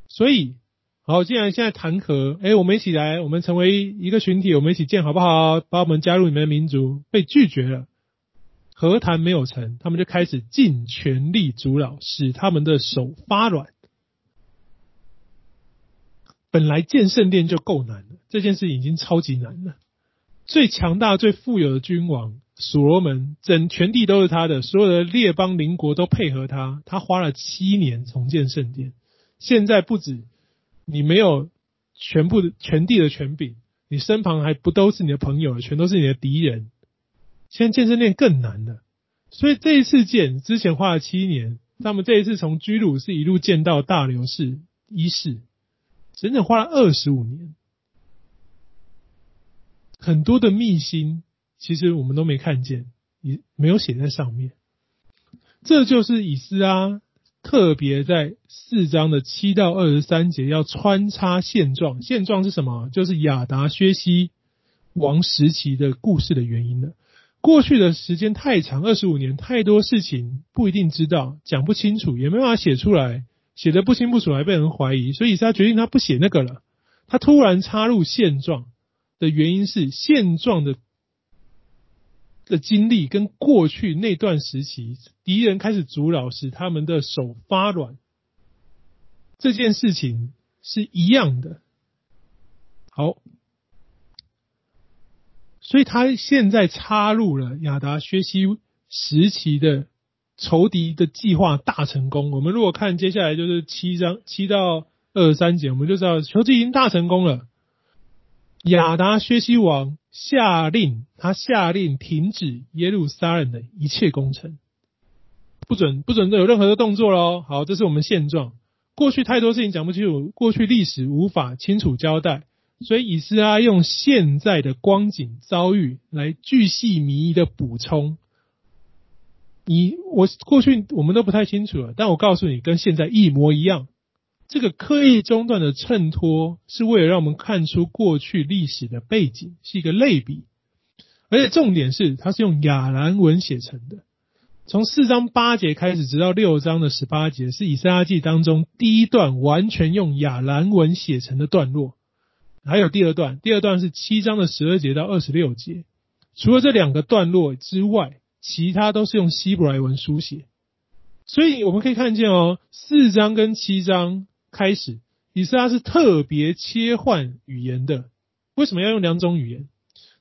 所以。好，既然现在谈和，哎，我们一起来，我们成为一个群体，我们一起建好不好？把我们加入你们的民族，被拒绝了，和谈没有成，他们就开始尽全力阻挠，使他们的手发软。本来建圣殿就够难了，这件事已经超级难了。最强大、最富有的君王所罗门，整全地都是他的，所有的列邦邻国都配合他，他花了七年重建圣殿，现在不止。你没有全部的全地的权柄，你身旁还不都是你的朋友，全都是你的敌人。现在健身链更难了，所以这一次建之前花了七年，他们这一次从居鲁士一路建到大流士一世，整整花了二十五年。很多的秘辛，其实我们都没看见，也没有写在上面。这就是以斯拉特别在四章的七到二十三节要穿插现状，现状是什么？就是亚达薛西王时期的故事的原因了。过去的时间太长，二十五年，太多事情不一定知道，讲不清楚，也没办法写出来，写得不清不楚，还被人怀疑，所以他决定他不写那个了，他突然插入现状的原因是现状的。的经历跟过去那段时期敌人开始阻扰时，他们的手发软，这件事情是一样的。好，所以他现在插入了亚达薛西时期的仇敌的计划大成功。我们如果看接下来就是七章七到二十三节，我们就知道仇敌已经大成功了。亚达薛西王下令，他下令停止耶路撒冷的一切工程，不准不准有任何的动作喽。好，这是我们现状。过去太多事情讲不清楚，过去历史无法清楚交代，所以以斯拉用现在的光景遭遇来巨细靡遗的补充。你我过去我们都不太清楚了，但我告诉你，跟现在一模一样。这个刻意中断的衬托，是为了让我们看出过去历史的背景，是一个类比。而且重点是，它是用亚兰文写成的。从四章八节开始，直到六章的十八节，是以赛亚记当中第一段完全用亚兰文写成的段落。还有第二段，第二段是七章的十二节到二十六节。除了这两个段落之外，其他都是用希伯来文书写。所以我们可以看见哦，四章跟七章。开始，以色列是特别切换语言的。为什么要用两种语言？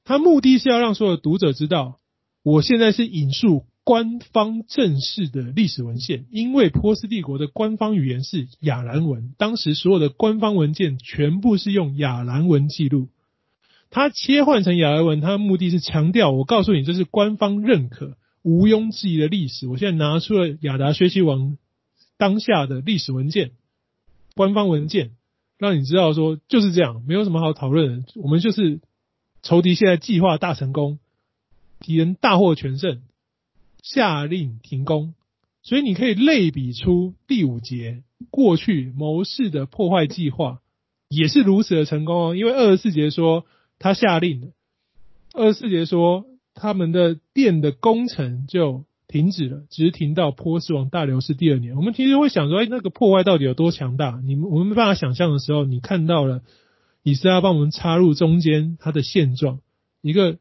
他目的是要让所有读者知道，我现在是引述官方正式的历史文献，因为波斯帝国的官方语言是亚兰文，当时所有的官方文件全部是用亚兰文记录。他切换成亚兰文，他的目的是强调，我告诉你，这是官方认可、毋庸置疑的历史。我现在拿出了亚达学习王当下的历史文件。官方文件让你知道说就是这样，没有什么好讨论的。我们就是仇敌现在计划大成功，敌人大获全胜，下令停工。所以你可以类比出第五节过去谋士的破坏计划也是如此的成功哦。因为二十四节说他下令，二十四节说他们的殿的工程就。停止了，只是停到波斯王大流士第二年。我们其实会想说，哎，那个破坏到底有多强大？你们我们没办法想象的时候，你看到了以斯拉帮我们插入中间它的现状，一个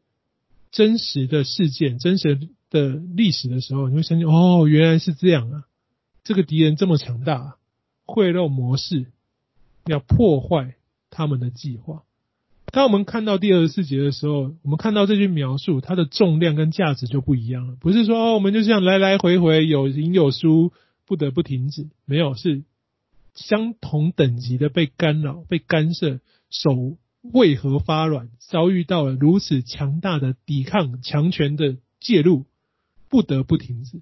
真实的事件、真实的历史的时候，你会相信，哦，原来是这样啊！这个敌人这么强大，贿赂模式要破坏他们的计划。当我们看到第二十四节的时候，我们看到这句描述，它的重量跟价值就不一样了。不是说哦，我们就这样来来回回有赢有输，不得不停止。没有，是相同等级的被干扰、被干涉，手为何发软？遭遇到了如此强大的抵抗强权的介入，不得不停止。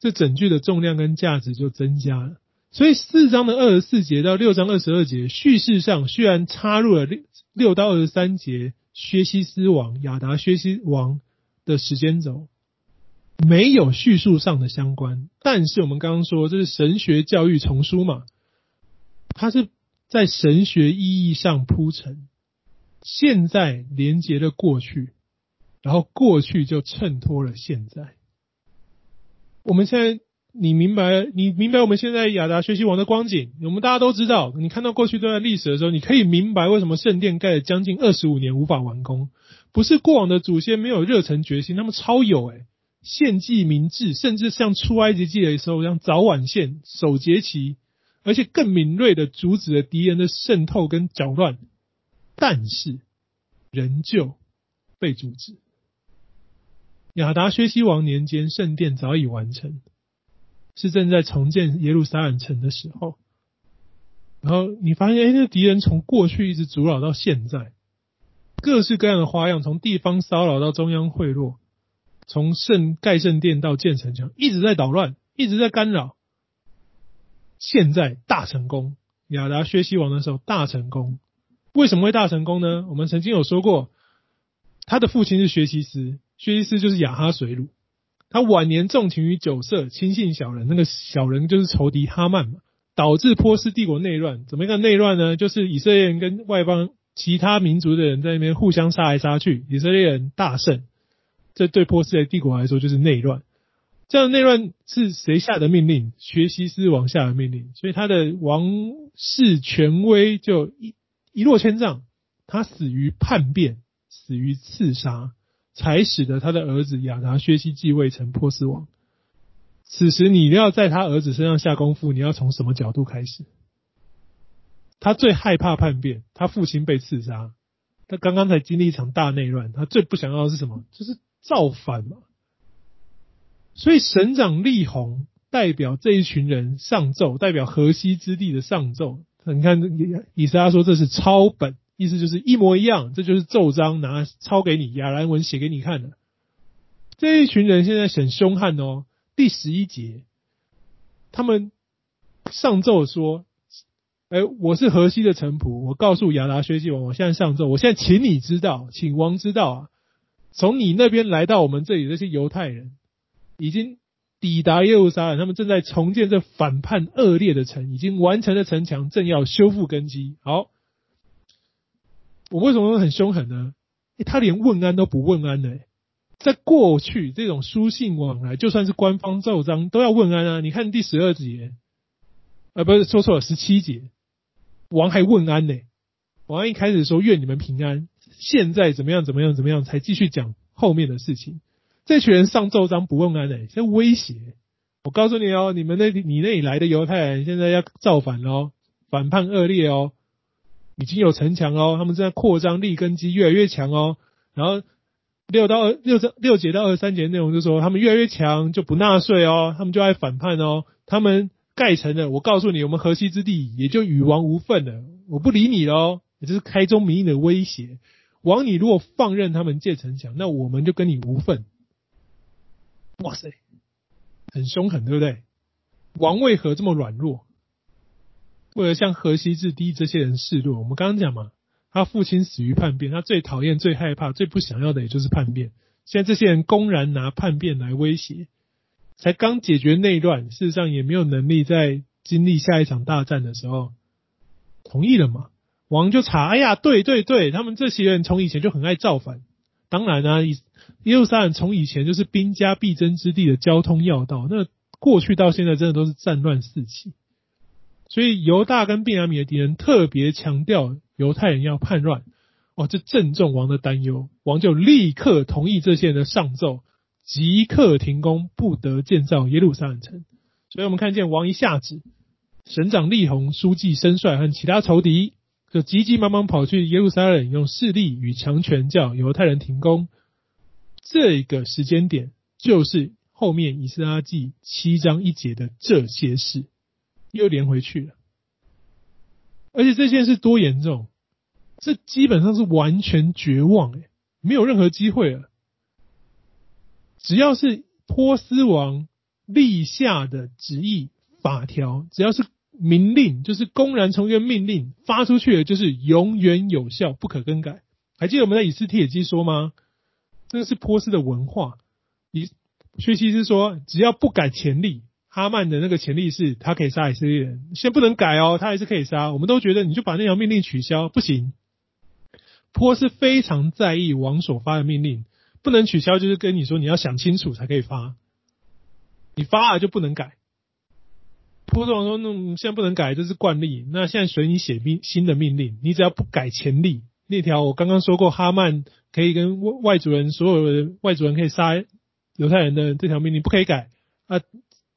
这整句的重量跟价值就增加了。所以四章的二十四节到六章二十二节，叙事上虽然插入了六到二十三节薛西斯王亚达薛西王的时间轴，没有叙述上的相关，但是我们刚刚说这是神学教育丛书嘛，它是在神学意义上铺陈，现在连接了过去，然后过去就衬托了现在，我们现在。你明白？你明白我们现在亚达薛西王的光景？我们大家都知道。你看到过去这段历史的时候，你可以明白为什么圣殿盖了将近二十五年无法完工。不是过往的祖先没有热忱决心，他们超有诶、欸，献祭明志，甚至像出埃及记的时候，像早晚献守节期，而且更敏锐的阻止了敌人的渗透跟搅乱，但是仍旧被阻止。亚达薛西王年间，圣殿早已完成。是正在重建耶路撒冷城的时候，然后你发现，哎，这敌人从过去一直阻扰到现在，各式各样的花样，从地方骚扰到中央贿赂，从圣盖圣殿到建城墙，一直在捣乱，一直在干扰。现在大成功，亚达薛西王的时候大成功。为什么会大成功呢？我们曾经有说过，他的父亲是薛西斯，薛西斯就是亚哈随鲁。他晚年纵情于酒色，轻信小人，那个小人就是仇敌哈曼嘛，导致波斯帝国内乱。怎么一个内乱呢？就是以色列人跟外邦其他民族的人在那边互相杀来杀去，以色列人大胜。这对波斯的帝国来说就是内乱。这样的内乱是谁下的命令？学习斯王下的命令，所以他的王室权威就一一落千丈。他死于叛变，死于刺杀。才使得他的儿子亚达薛西继位成波斯王。此时你要在他儿子身上下功夫，你要从什么角度开始？他最害怕叛变，他父亲被刺杀，他刚刚才经历一场大内乱，他最不想要的是什么？就是造反嘛。所以省长利宏代表这一群人上奏，代表河西之地的上奏。你看，以赛亚说这是抄本。意思就是一模一样，这就是奏章拿抄给你，亚兰文写给你看的。这一群人现在很凶悍哦。第十一节，他们上奏说：“哎，我是河西的臣仆，我告诉亚达薛西王，我现在上奏，我现在请你知道，请王知道啊，从你那边来到我们这里，这些犹太人已经抵达耶路撒冷，他们正在重建这反叛恶劣的城，已经完成了城墙，正要修复根基。好。”我为什么很凶狠呢？他连问安都不问安呢，在过去，这种书信往来，就算是官方奏章，都要问安啊。你看第十二节，呃，不是说错了，十七节，王还问安呢，王一开始说愿你们平安，现在怎么样怎么样怎么样，才继续讲后面的事情。这群人上奏章不问安呢，在威胁。我告诉你哦，你们那你那里来的犹太人现在要造反喽，反叛恶劣哦。已经有城墙哦，他们正在扩张立根基，越来越强哦。然后六到二六章六节到二十三节内容就是说，他们越来越强就不纳税哦，他们就爱反叛哦。他们盖城了，我告诉你，我们河西之地也就与王无分了，我不理你喽。也就是开宗明义的威胁，王你如果放任他们建城墙，那我们就跟你无份。哇塞，很凶狠，对不对？王为何这么软弱？为了向河西之地这些人示弱，我们刚刚讲嘛，他父亲死于叛变，他最讨厌、最害怕、最不想要的也就是叛变。现在这些人公然拿叛变来威胁，才刚解决内乱，事实上也没有能力在经历下一场大战的时候同意了嘛？王就查，哎呀，对对对，他们这些人从以前就很爱造反。当然呢、啊，耶路撒冷从以前就是兵家必争之地的交通要道，那过去到现在真的都是战乱四起。所以犹大跟便雅米的敌人特别强调犹太人要叛乱，哦，这正中王的担忧，王就立刻同意这些人的上奏，即刻停工，不得建造耶路撒冷城。所以我们看见王一下旨，省长利宏、书记申帅和其他仇敌，就急急忙忙跑去耶路撒冷，用势力与强权叫犹太人停工。这个时间点就是后面以斯拉记七章一节的这些事。又连回去了，而且这件事多严重，这基本上是完全绝望，诶，没有任何机会了。只要是波斯王立下的旨意法条，只要是明令，就是公然从一个命令发出去的，就是永远有效，不可更改。还记得我们在以斯帖记说吗？这个是波斯的文化。以薛西斯说，只要不改前例。哈曼的那个潜力是，他可以杀以色列人，现在不能改哦，他还是可以杀。我们都觉得，你就把那条命令取消，不行。波是非常在意王所发的命令，不能取消，就是跟你说你要想清楚才可以发。你发了就不能改。波斯王说：“那现在不能改，这是惯例。那现在随你写命新的命令，你只要不改潜力那条，我刚刚说过，哈曼可以跟外外族人，所有的外族人可以杀犹太人的这条命令不可以改啊。”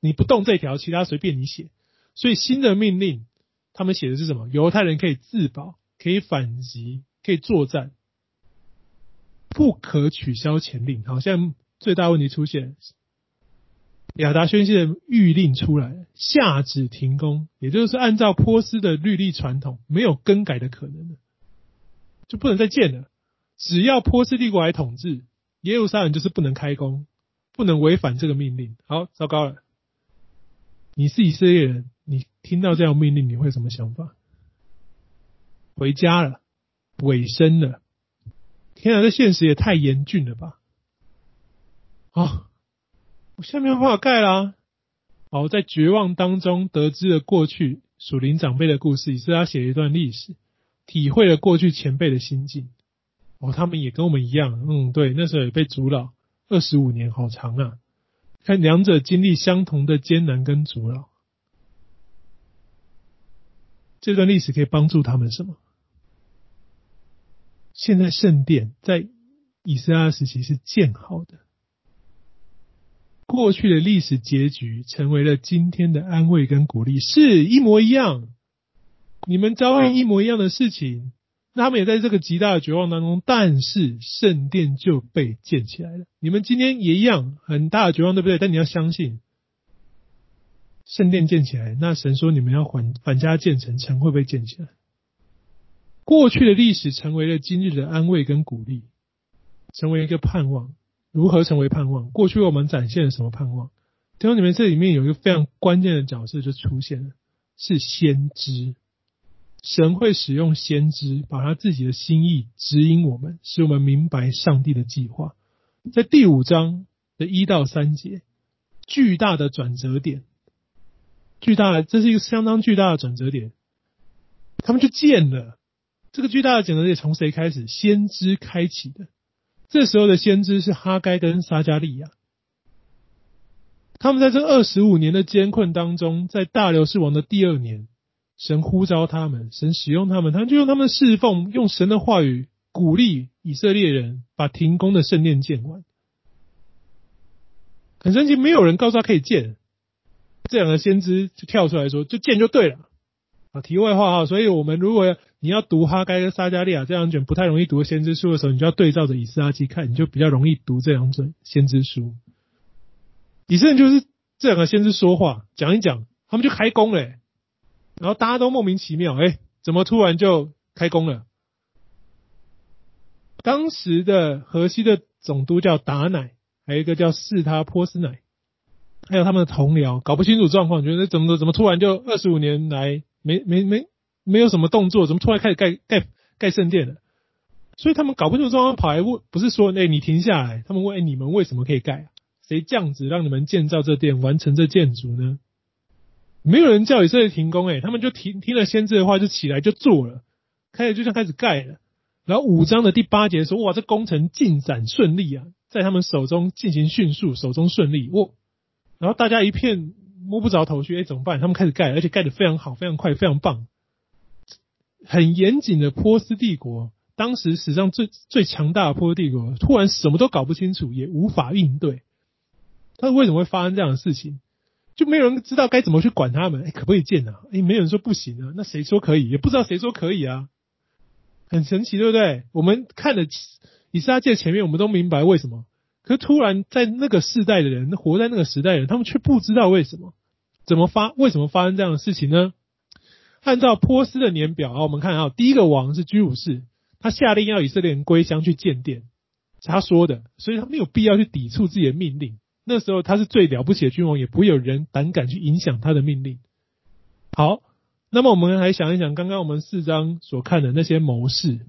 你不动这条，其他随便你写。所以新的命令，他们写的是什么？犹太人可以自保，可以反击，可以作战，不可取消前令。好像最大问题出现，亚达宣泄的谕令出来，下旨停工，也就是按照波斯的律例传统，没有更改的可能，就不能再建了。只要波斯帝国来统治，耶路撒冷就是不能开工，不能违反这个命令。好，糟糕了，你是以色列人，你听到这样命令，你会什么想法？回家了，尾声了。天啊，这现实也太严峻了吧！啊，我下面没有办法盖啦。好，在绝望当中得知了过去属灵长辈的故事，以是他写了一段历史，体会了过去前辈的心境。哦，他们也跟我们一样，嗯，对，那时候也被阻挠二十五年，好长啊！看两者经历相同的艰难跟阻挠，这段历史可以帮助他们什么？现在圣殿在以斯拉时期是建好的，过去的历史结局成为了今天的安慰跟鼓励，是一模一样。你们遭遇一模一样的事情，那他们也在这个极大的绝望当中，但是圣殿就被建起来了。你们今天也一样，很大的绝望，对不对？但你要相信，圣殿建起来，那神说你们要还返家建城，城会不会建起来？过去的历史成为了今日的安慰跟鼓励，成为一个盼望。如何成为盼望？过去我们展现了什么盼望？听说你们这里面有一个非常关键的角色就出现了，是先知。神会使用先知，把他自己的心意指引我们，使我们明白上帝的计划。在第五章的一到三节，巨大的转折点，巨大的，这是一个相当巨大的转折点。他们就见了。这个巨大的转折点从谁开始？先知开启的。这时候的先知是哈该跟撒迦利亚。他们在这二十五年的艰困当中，在大流士王的第二年，神呼召他们，神使用他们，他们就用他们侍奉，用神的话语鼓励以色列人，把停工的圣殿建完。很神奇，没有人告诉他可以建，这两个先知就跳出来说：“就建就对了。”啊，题外话啊，所以我们如果你要读哈该跟撒迦利亚这两卷不太容易读的先知书的时候，你就要对照着以斯拉记看，你就比较容易读这两卷先知书。以色列就是这两个先知说话讲一讲，他们就开工了，然后大家都莫名其妙，哎，怎么突然就开工了？当时的河西的总督叫达乃，还有一个叫示他波斯乃，还有他们的同僚，搞不清楚状况，觉得怎么怎么突然就二十五年来。没没没没有什么动作，怎么突然开始盖盖盖圣殿了？所以他们搞不清楚状况，跑来问，不是说，哎，你停下来。他们问，哎，你们为什么可以盖啊？谁降旨让你们建造这殿，完成这建筑呢？没有人叫以色列停工，哎，他们就听听了先知的话，就起来就做了，开始就像开始盖了。然后五章的第八节说，哇，这工程进展顺利啊，在他们手中进行迅速，手中顺利，哇，然后大家一片。摸不着头绪，哎，怎么办？他们开始盖，而且盖得非常好，非常快，非常棒。很严谨的波斯帝国，当时史上最最强大的波斯帝国，突然什么都搞不清楚，也无法应对。他为什么会发生这样的事情？就没有人知道该怎么去管他们。哎，可不可以建啊？哎，没有人说不行啊。那谁说可以？也不知道谁说可以啊。很神奇，对不对？我们看了以斯拉记前面，我们都明白为什么。可是突然在那个世代的人，活在那个时代的人，他们却不知道为什么，怎么发，为什么发生这样的事情呢？按照波斯的年表啊，我们看啊，第一个王是居鲁士，他下令要以色列人归乡去建殿，是他说的，所以他没有必要去抵触自己的命令。那时候他是最了不起的君王，也不会有人胆敢去影响他的命令。好，那么我们来想一想，刚刚我们四章所看的那些谋士，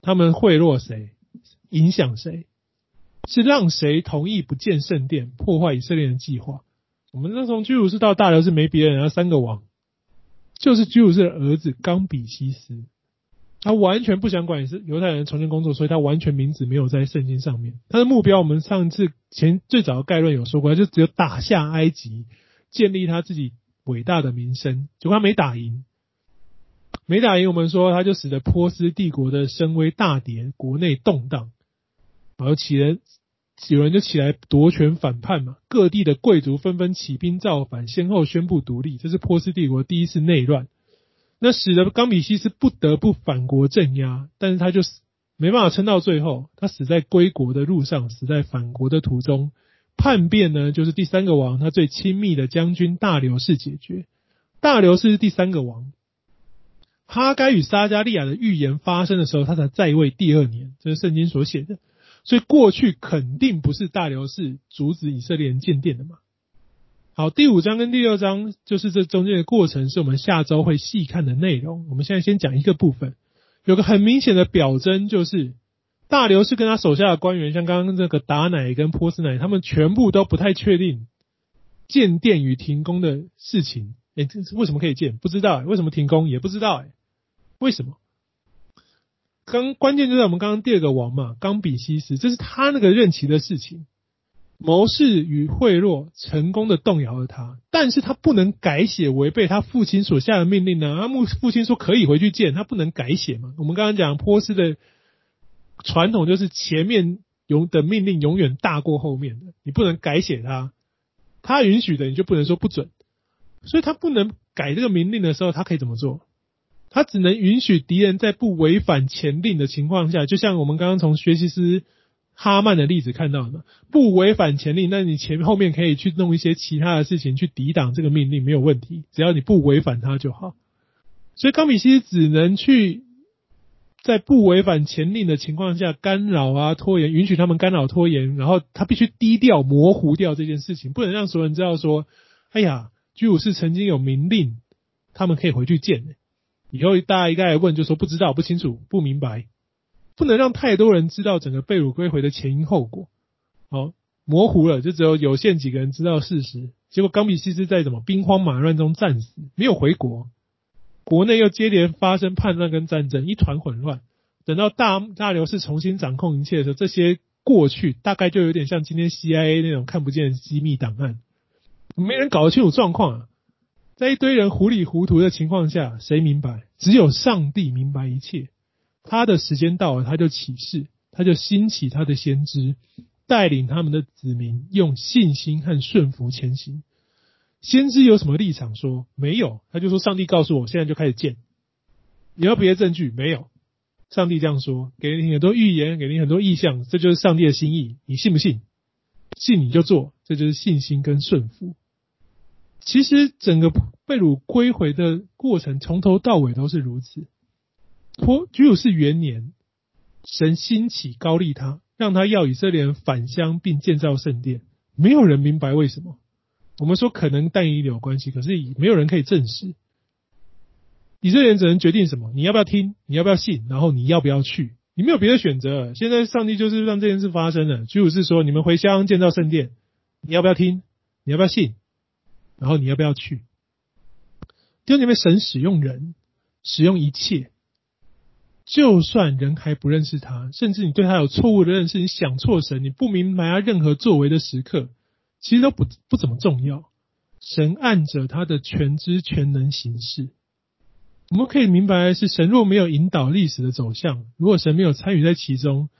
他们贿赂谁，影响谁？是让谁同意不建圣殿，破坏以色列的计划？我们那从居鲁士到大流士没别人，然后三个王，就是居鲁士的儿子冈比西斯，他完全不想管是犹太人重新工作，所以他完全名字没有在圣经上面。他的目标，我们上次前最早的概论有说过，就只有打下埃及，建立他自己伟大的名声。结果他没打赢，没打赢，我们说他就使得波斯帝国的声威大跌，国内动荡。而起人有人就起来夺权反叛嘛，各地的贵族纷纷起兵造反，先后宣布独立，这是波斯帝国第一次内乱。那使得冈比西斯不得不反国镇压，但是他就死没办法撑到最后，他死在归国的路上，死在反国的途中。叛变呢，就是第三个王，他最亲密的将军大流士解决。大流士是第三个王，哈该与撒迦利亚的预言发生的时候，他才在位第二年，这是圣经所写的。所以过去肯定不是大流士阻止以色列人建殿的嘛。好，第五章跟第六章就是这中间的过程，是我们下周会细看的内容。我们现在先讲一个部分，有个很明显的表征就是。大流士跟他手下的官员，像刚刚这个达乃跟波斯乃，他们全部都不太确定建殿与停工的事情。哎，这为什么可以建？不知道。为什么停工？也不知道。哎，为什么？刚关键就在我们刚刚第二个王嘛，冈比西斯，这是他那个任期的事情。谋士与贿赂成功的动摇了他，但是他不能改写违背他父亲所下的命令呢。他父父亲说可以回去见，他不能改写嘛。我们刚刚讲波斯的。传统就是前面永的命令永远大过后面的，你不能改写它，他允许的你就不能说不准，所以他不能改这个命令的时候，他可以怎么做？他只能允许敌人在不违反前令的情况下，就像我们刚刚从学习师哈曼的例子看到的，不违反前令，那你前后面可以去弄一些其他的事情去抵挡这个命令，没有问题，只要你不违反它就好。所以冈比西只能去。在不违反前令的情况下干扰啊拖延，允许他们干扰拖延，然后他必须低调模糊掉这件事情，不能让所有人知道说，哎呀，居鲁士曾经有明令，他们可以回去见。以后大家一概问，就说不知道、不清楚、不明白，不能让太多人知道整个被掳归回的前因后果。好，模糊了，就只有有限几个人知道事实。结果冈比西斯在怎么兵荒马乱中战死，没有回国。国内又接连发生叛乱跟战争，一团混乱。等到大大流士重新掌控一切的时候，这些过去大概就有点像今天 CIA 那种看不见的机密档案，没人搞得清楚状况啊。在一堆人糊里糊涂的情况下，谁明白？只有上帝明白一切。他的时间到了，他就起誓，他就兴起他的先知，带领他们的子民用信心和顺服前行。先知有什么立场说？没有，他就说上帝告诉我，现在就开始建。你要别的证据？没有，上帝这样说，给你很多预言，给你很多意象，这就是上帝的心意。你信不信？信你就做，这就是信心跟顺服。其实整个被掳归回的过程，从头到尾都是如此。托居鲁士元年，神兴起高利他，让他要以色列人返乡并建造圣殿，没有人明白为什么。我们说可能但以理有关系，可是没有人可以证实。以色列人只能决定什么？你要不要听？你要不要信？然后你要不要去？你没有别的选择。现在上帝就是让这件事发生了。居鲁士说：“你们回乡建造圣殿，你要不要听？你要不要信？然后你要不要去？”弟兄姐妹，神使用人，使用一切，就算人还不认识他，甚至你对他有错误的认识，你想错神，你不明白他任何作为的时刻。其实都不不怎么重要，神按着他的全知全能行事。我们可以明白是，神若没有引导历史的走向，如果神没有参与在其中，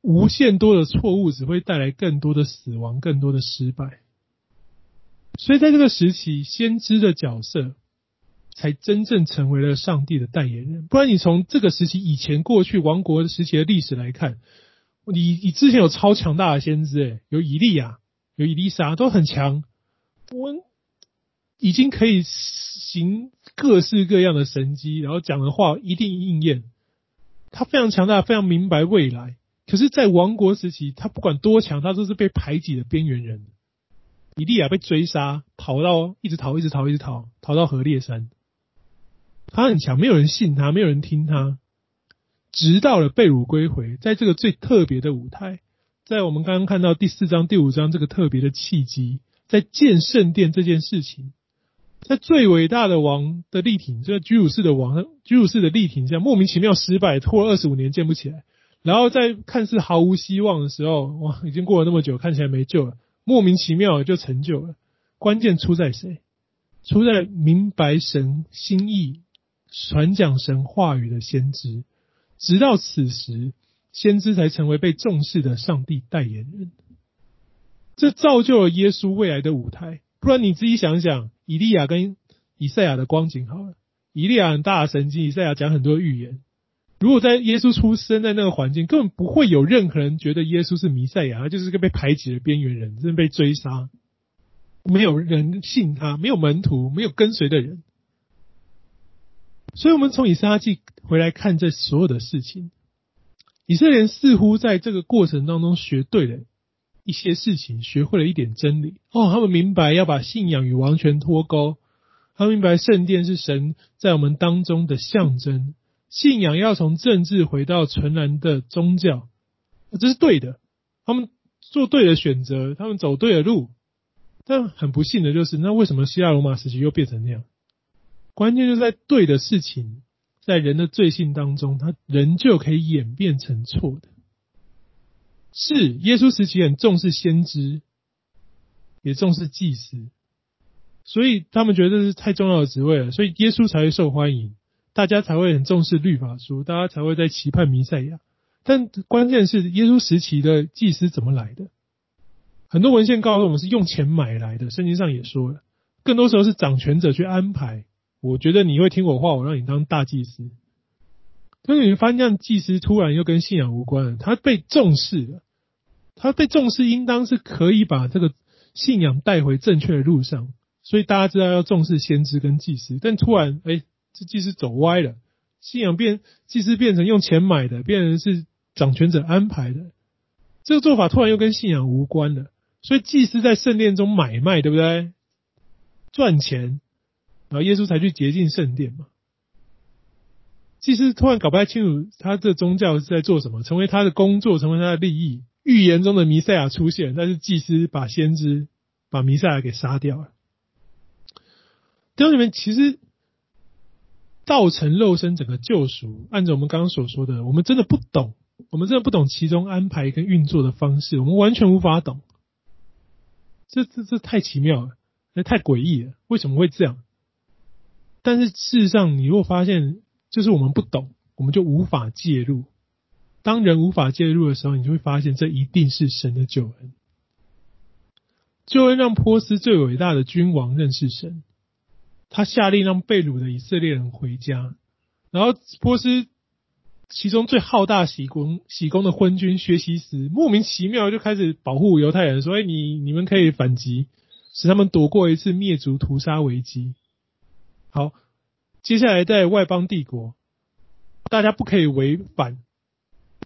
无限多的错误只会带来更多的死亡，更多的失败。所以在这个时期，先知的角色才真正成为了上帝的代言人。不然，你从这个时期以前过去王国时期的历史来看，你你之前有超强大的先知，诶，有以利亚。有以利沙都很强，我已经可以行各式各样的神迹，然后讲的话一定应验。他非常强大，非常明白未来。可是，在王国时期，他不管多强，他都是被排挤的边缘人。以利亚被追杀，逃到一直逃，一直逃，一直逃，逃到何烈山。他很强，没有人信他，没有人听他，直到了被掳归回，在这个最特别的舞台。在我们刚刚看到第四章、第五章这个特别的契机，在建圣殿这件事情，在最伟大的王的力挺，这个居鲁士的王，居鲁士的力挺下，莫名其妙失败，拖了二十五年建不起来。然后在看似毫无希望的时候，哇，已经过了那么久，看起来没救了，莫名其妙就成就了。关键出在谁？出在明白神心意、传讲神话语的先知。直到此时。先知才成为被重视的上帝代言人，这造就了耶稣未来的舞台。不然你自己想想，以利亚跟以赛亚的光景好了，以利亚很大的神经，以赛亚讲很多预言。如果在耶稣出生在那个环境，根本不会有任何人觉得耶稣是弥赛亚，他就是个被排挤的边缘人，真的被追杀，没有人信他，没有门徒，没有跟随的人。所以，我们从以撒记回来看这所有的事情，以色列人似乎在这个过程当中学对了一些事情，学会了一点真理。哦，他们明白要把信仰与王权脱钩，他们明白圣殿是神在我们当中的象征，信仰要从政治回到纯然的宗教，这是对的。他们做对了选择，他们走对了路。但很不幸的就是，那为什么希腊罗马时期又变成那样？关键就在对的事情，在人的罪性当中，他仍旧可以演变成错的。是耶稣时期很重视先知，也重视祭司，所以他们觉得这是太重要的职位了，所以耶稣才会受欢迎，大家才会很重视律法书，大家才会在期盼弥赛亚。但关键是耶稣时期的祭司怎么来的？很多文献告诉我们是用钱买来的，圣经上也说了，更多时候是掌权者去安排。我觉得你会听我话，我让你当大祭司。所以你发现，祭司突然又跟信仰无关了，他被重视了，他被重视，应当是可以把这个信仰带回正确的路上。所以大家知道要重视先知跟祭司，但突然，哎，这祭司走歪了，信仰变，祭司变成用钱买的，变成是掌权者安排的，这个做法突然又跟信仰无关了。所以祭司在圣殿中买卖，对不对？赚钱。然后耶稣才去洁净圣殿嘛。祭司突然搞不太清楚他的宗教是在做什么，成为他的工作，成为他的利益。预言中的弥赛亚出现，但是祭司把先知把弥赛亚给杀掉了。弟兄姊妹，其实道成肉身整个救赎，按照我们刚刚所说的，我们真的不懂，我们真的不懂其中安排跟运作的方式，我们完全无法懂。这这这太奇妙了，太诡异了，为什么会这样？但是事实上，你如果发现就是我们不懂，我们就无法介入。当人无法介入的时候，你就会发现这一定是神的救恩。救恩让波斯最伟大的君王认识神，他下令让被掳的以色列人回家，然后波斯其中最好大喜功喜功的昏君薛西斯莫名其妙就开始保护犹太人，说：“哎，你你们可以反击，使他们躲过一次灭族屠杀危机。”好，接下来在外邦帝国，大家不可以违反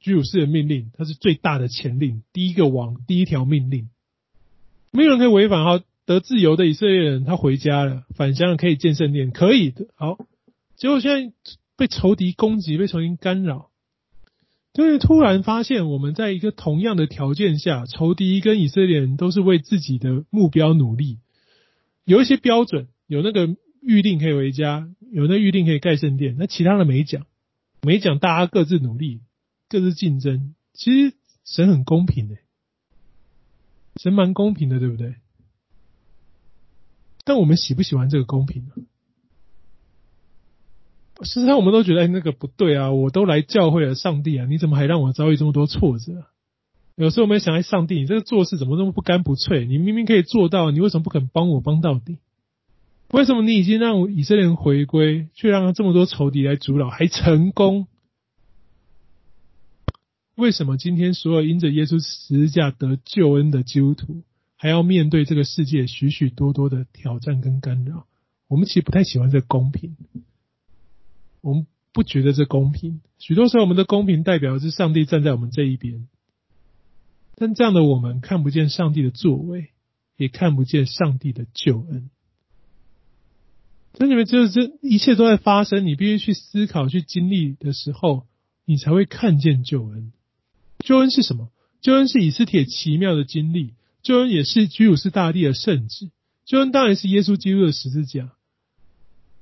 居鲁士的命令，它是最大的前令，第一个王，第一条命令，没有人可以违反。好，得自由的以色列人他回家了，返乡了，可以建圣殿，可以的。好，结果现在被仇敌攻击，被仇敌干扰，就是突然发现我们在一个同样的条件下，仇敌跟以色列人都是为自己的目标努力，有一些标准，有那个。预定可以回家，有的预定可以盖圣殿，那其他的没讲，没讲，大家各自努力，各自竞争。其实神很公平的，神蛮公平的，对不对？但我们喜不喜欢这个公平呢？事实上，我们都觉得，哎，那个不对啊！我都来教会了，上帝啊，你怎么还让我遭遇这么多挫折？有时候我们想，哎，上帝，你这个做事怎么那么不干不脆？你明明可以做到，你为什么不肯帮我帮到底？为什么你已经让以色列人回归，却让这么多仇敌来阻挠，还成功？为什么今天所有因着耶稣十字架得救恩的基督徒，还要面对这个世界许许多多的挑战跟干扰？我们其实不太喜欢这公平，我们不觉得这公平。许多时候，我们的公平代表的是上帝站在我们这一边，但这样的我们看不见上帝的作为，也看不见上帝的救恩。所以你们只有这一切都在发生，你必须去思考、去经历的时候，你才会看见救恩。救恩是什么？救恩是以斯帖奇妙的经历，救恩也是居鲁士大帝的圣旨，救恩当然是耶稣基督的十字架。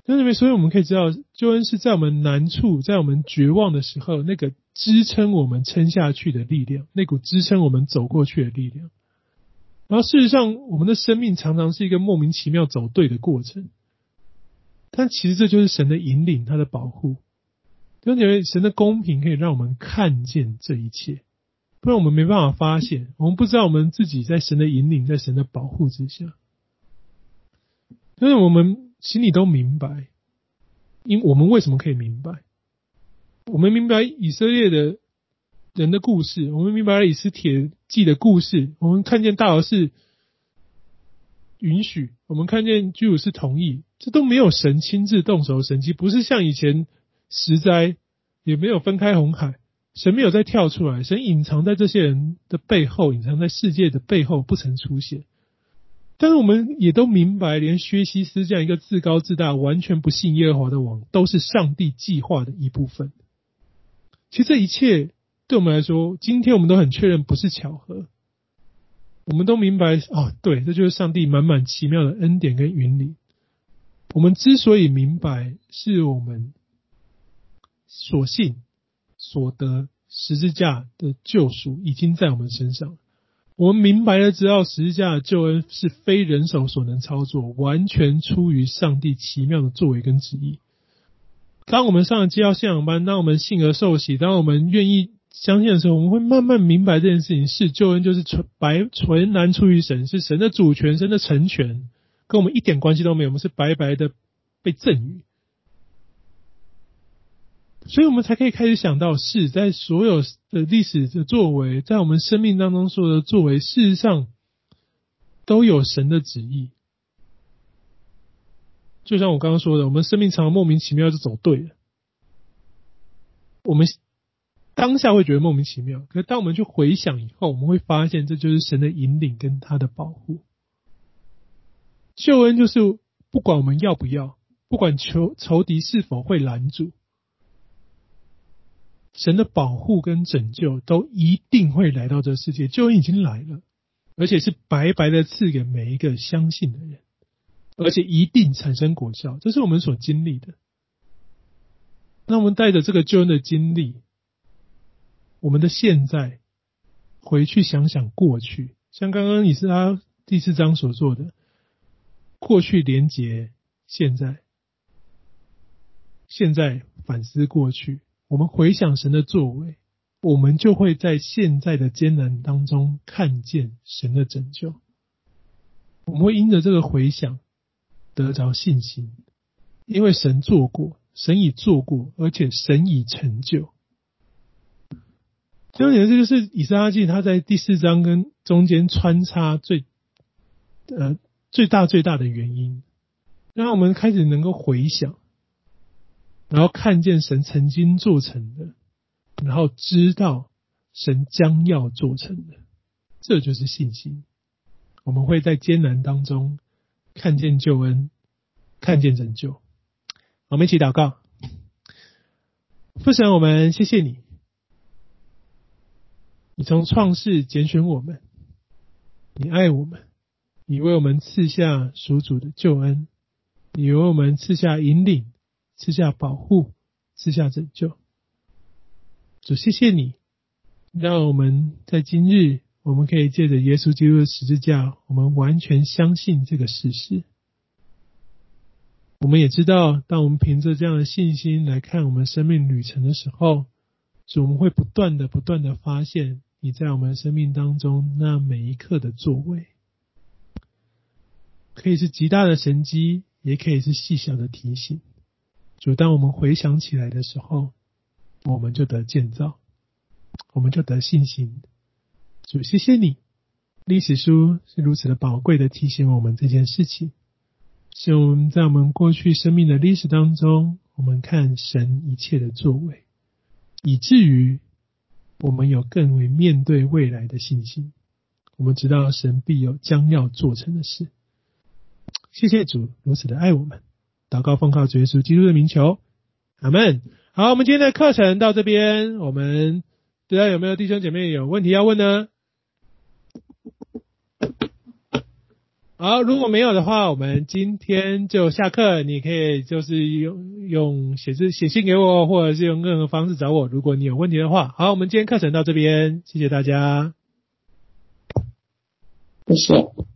所以，所以我们可以知道，救恩是在我们难处、在我们绝望的时候，那个支撑我们撑下去的力量，那股支撑我们走过去的力量。然后，事实上，我们的生命常常是一个莫名其妙走对的过程。但其实这就是神的引领，他的保护。就因为神的公平可以让我们看见这一切，不然我们没办法发现，我们不知道我们自己在神的引领，在神的保护之下。但是我们心里都明白，因我们为什么可以明白？我们明白以色列的人的故事，我们明白了以斯帖记的故事，我们看见大流士允许，我们看见居鲁士同意，这都没有神亲自动手神迹，不是像以前十灾，也没有分开红海，神没有再跳出来，神隐藏在这些人的背后，隐藏在世界的背后，不曾出现。但是我们也都明白，连薛西斯这样一个自高自大、完全不信耶和华的王，都是上帝计划的一部分。其实这一切对我们来说，今天我们都很确认不是巧合。我们都明白，哦，对，这就是上帝满满奇妙的恩典跟云里。我们之所以明白，是我们所信所得十字架的救赎已经在我们身上。我们明白了，知道十字架的救恩是非人手所能操作，完全出于上帝奇妙的作为跟旨意。当我们上了基要信仰班，当我们信而受洗，当我们愿意相信的时候，我们会慢慢明白这件事情是救恩，就是纯白纯然出于神，是神的主权、神的成全，跟我们一点关系都没有，我们是白白的被赠予。所以我们才可以开始想到，是在所有的历史的作为，在我们生命当中所有的作为，事实上都有神的旨意。就像我刚刚说的，我们生命常常莫名其妙就走对了。我们当下会觉得莫名其妙，可是当我们去回想以后，我们会发现这就是神的引领跟他的保护。救恩就是不管我们要不要，不管仇仇敌是否会拦阻。神的保护跟拯救都一定会来到这世界，救恩已经来了，而且是白白的赐给每一个相信的人，而且一定产生果效，这是我们所经历的。那我们带着这个救恩的经历，我们的现在回去想想过去，像刚刚你是他第四章所做的，过去连接现在，现在反思过去。我们回想神的作为，我们就会在现在的艰难当中看见神的拯救。我们会因着这个回想得着信心，因为神做过，神已做过，而且神已成就。所以，这就是以斯拉记他在第四章跟中间穿插最呃最大最大的原因，让我们开始能够回想。然后看见神曾经做成的，然后知道神将要做成的，这就是信心。我们会在艰难当中看见救恩，看见拯救。我们一起祷告，父神，我们谢谢你，你从创世拣选我们，你爱我们，你为我们赐下属主的救恩，你为我们赐下引领。赐下保护，赐下拯救。主，谢谢你，让我们在今日，我们可以借着耶稣基督的十字架，我们完全相信这个事实。我们也知道，当我们凭着这样的信心来看我们生命旅程的时候，主，我们会不断的、不断的发现你在我们生命当中那每一刻的作为，可以是极大的神迹，也可以是细小的提醒。就，当我们回想起来的时候，我们就得建造，我们就得信心。主，谢谢你，历史书是如此的宝贵的提醒我们这件事情，是我们在我们过去生命的历史当中，我们看神一切的作为，以至于我们有更为面对未来的信心。我们知道神必有将要做成的事。谢谢主如此的爱我们。祷告奉靠主耶稣基督的名求，阿门。好，我们今天的课程到这边，我们大家有没有弟兄姐妹有问题要问呢？好，如果没有的话，我们今天就下课。你可以就是用用写字写信给我，或者是用任何方式找我。如果你有问题的话，好，我们今天课程到这边，谢谢大家，谢谢。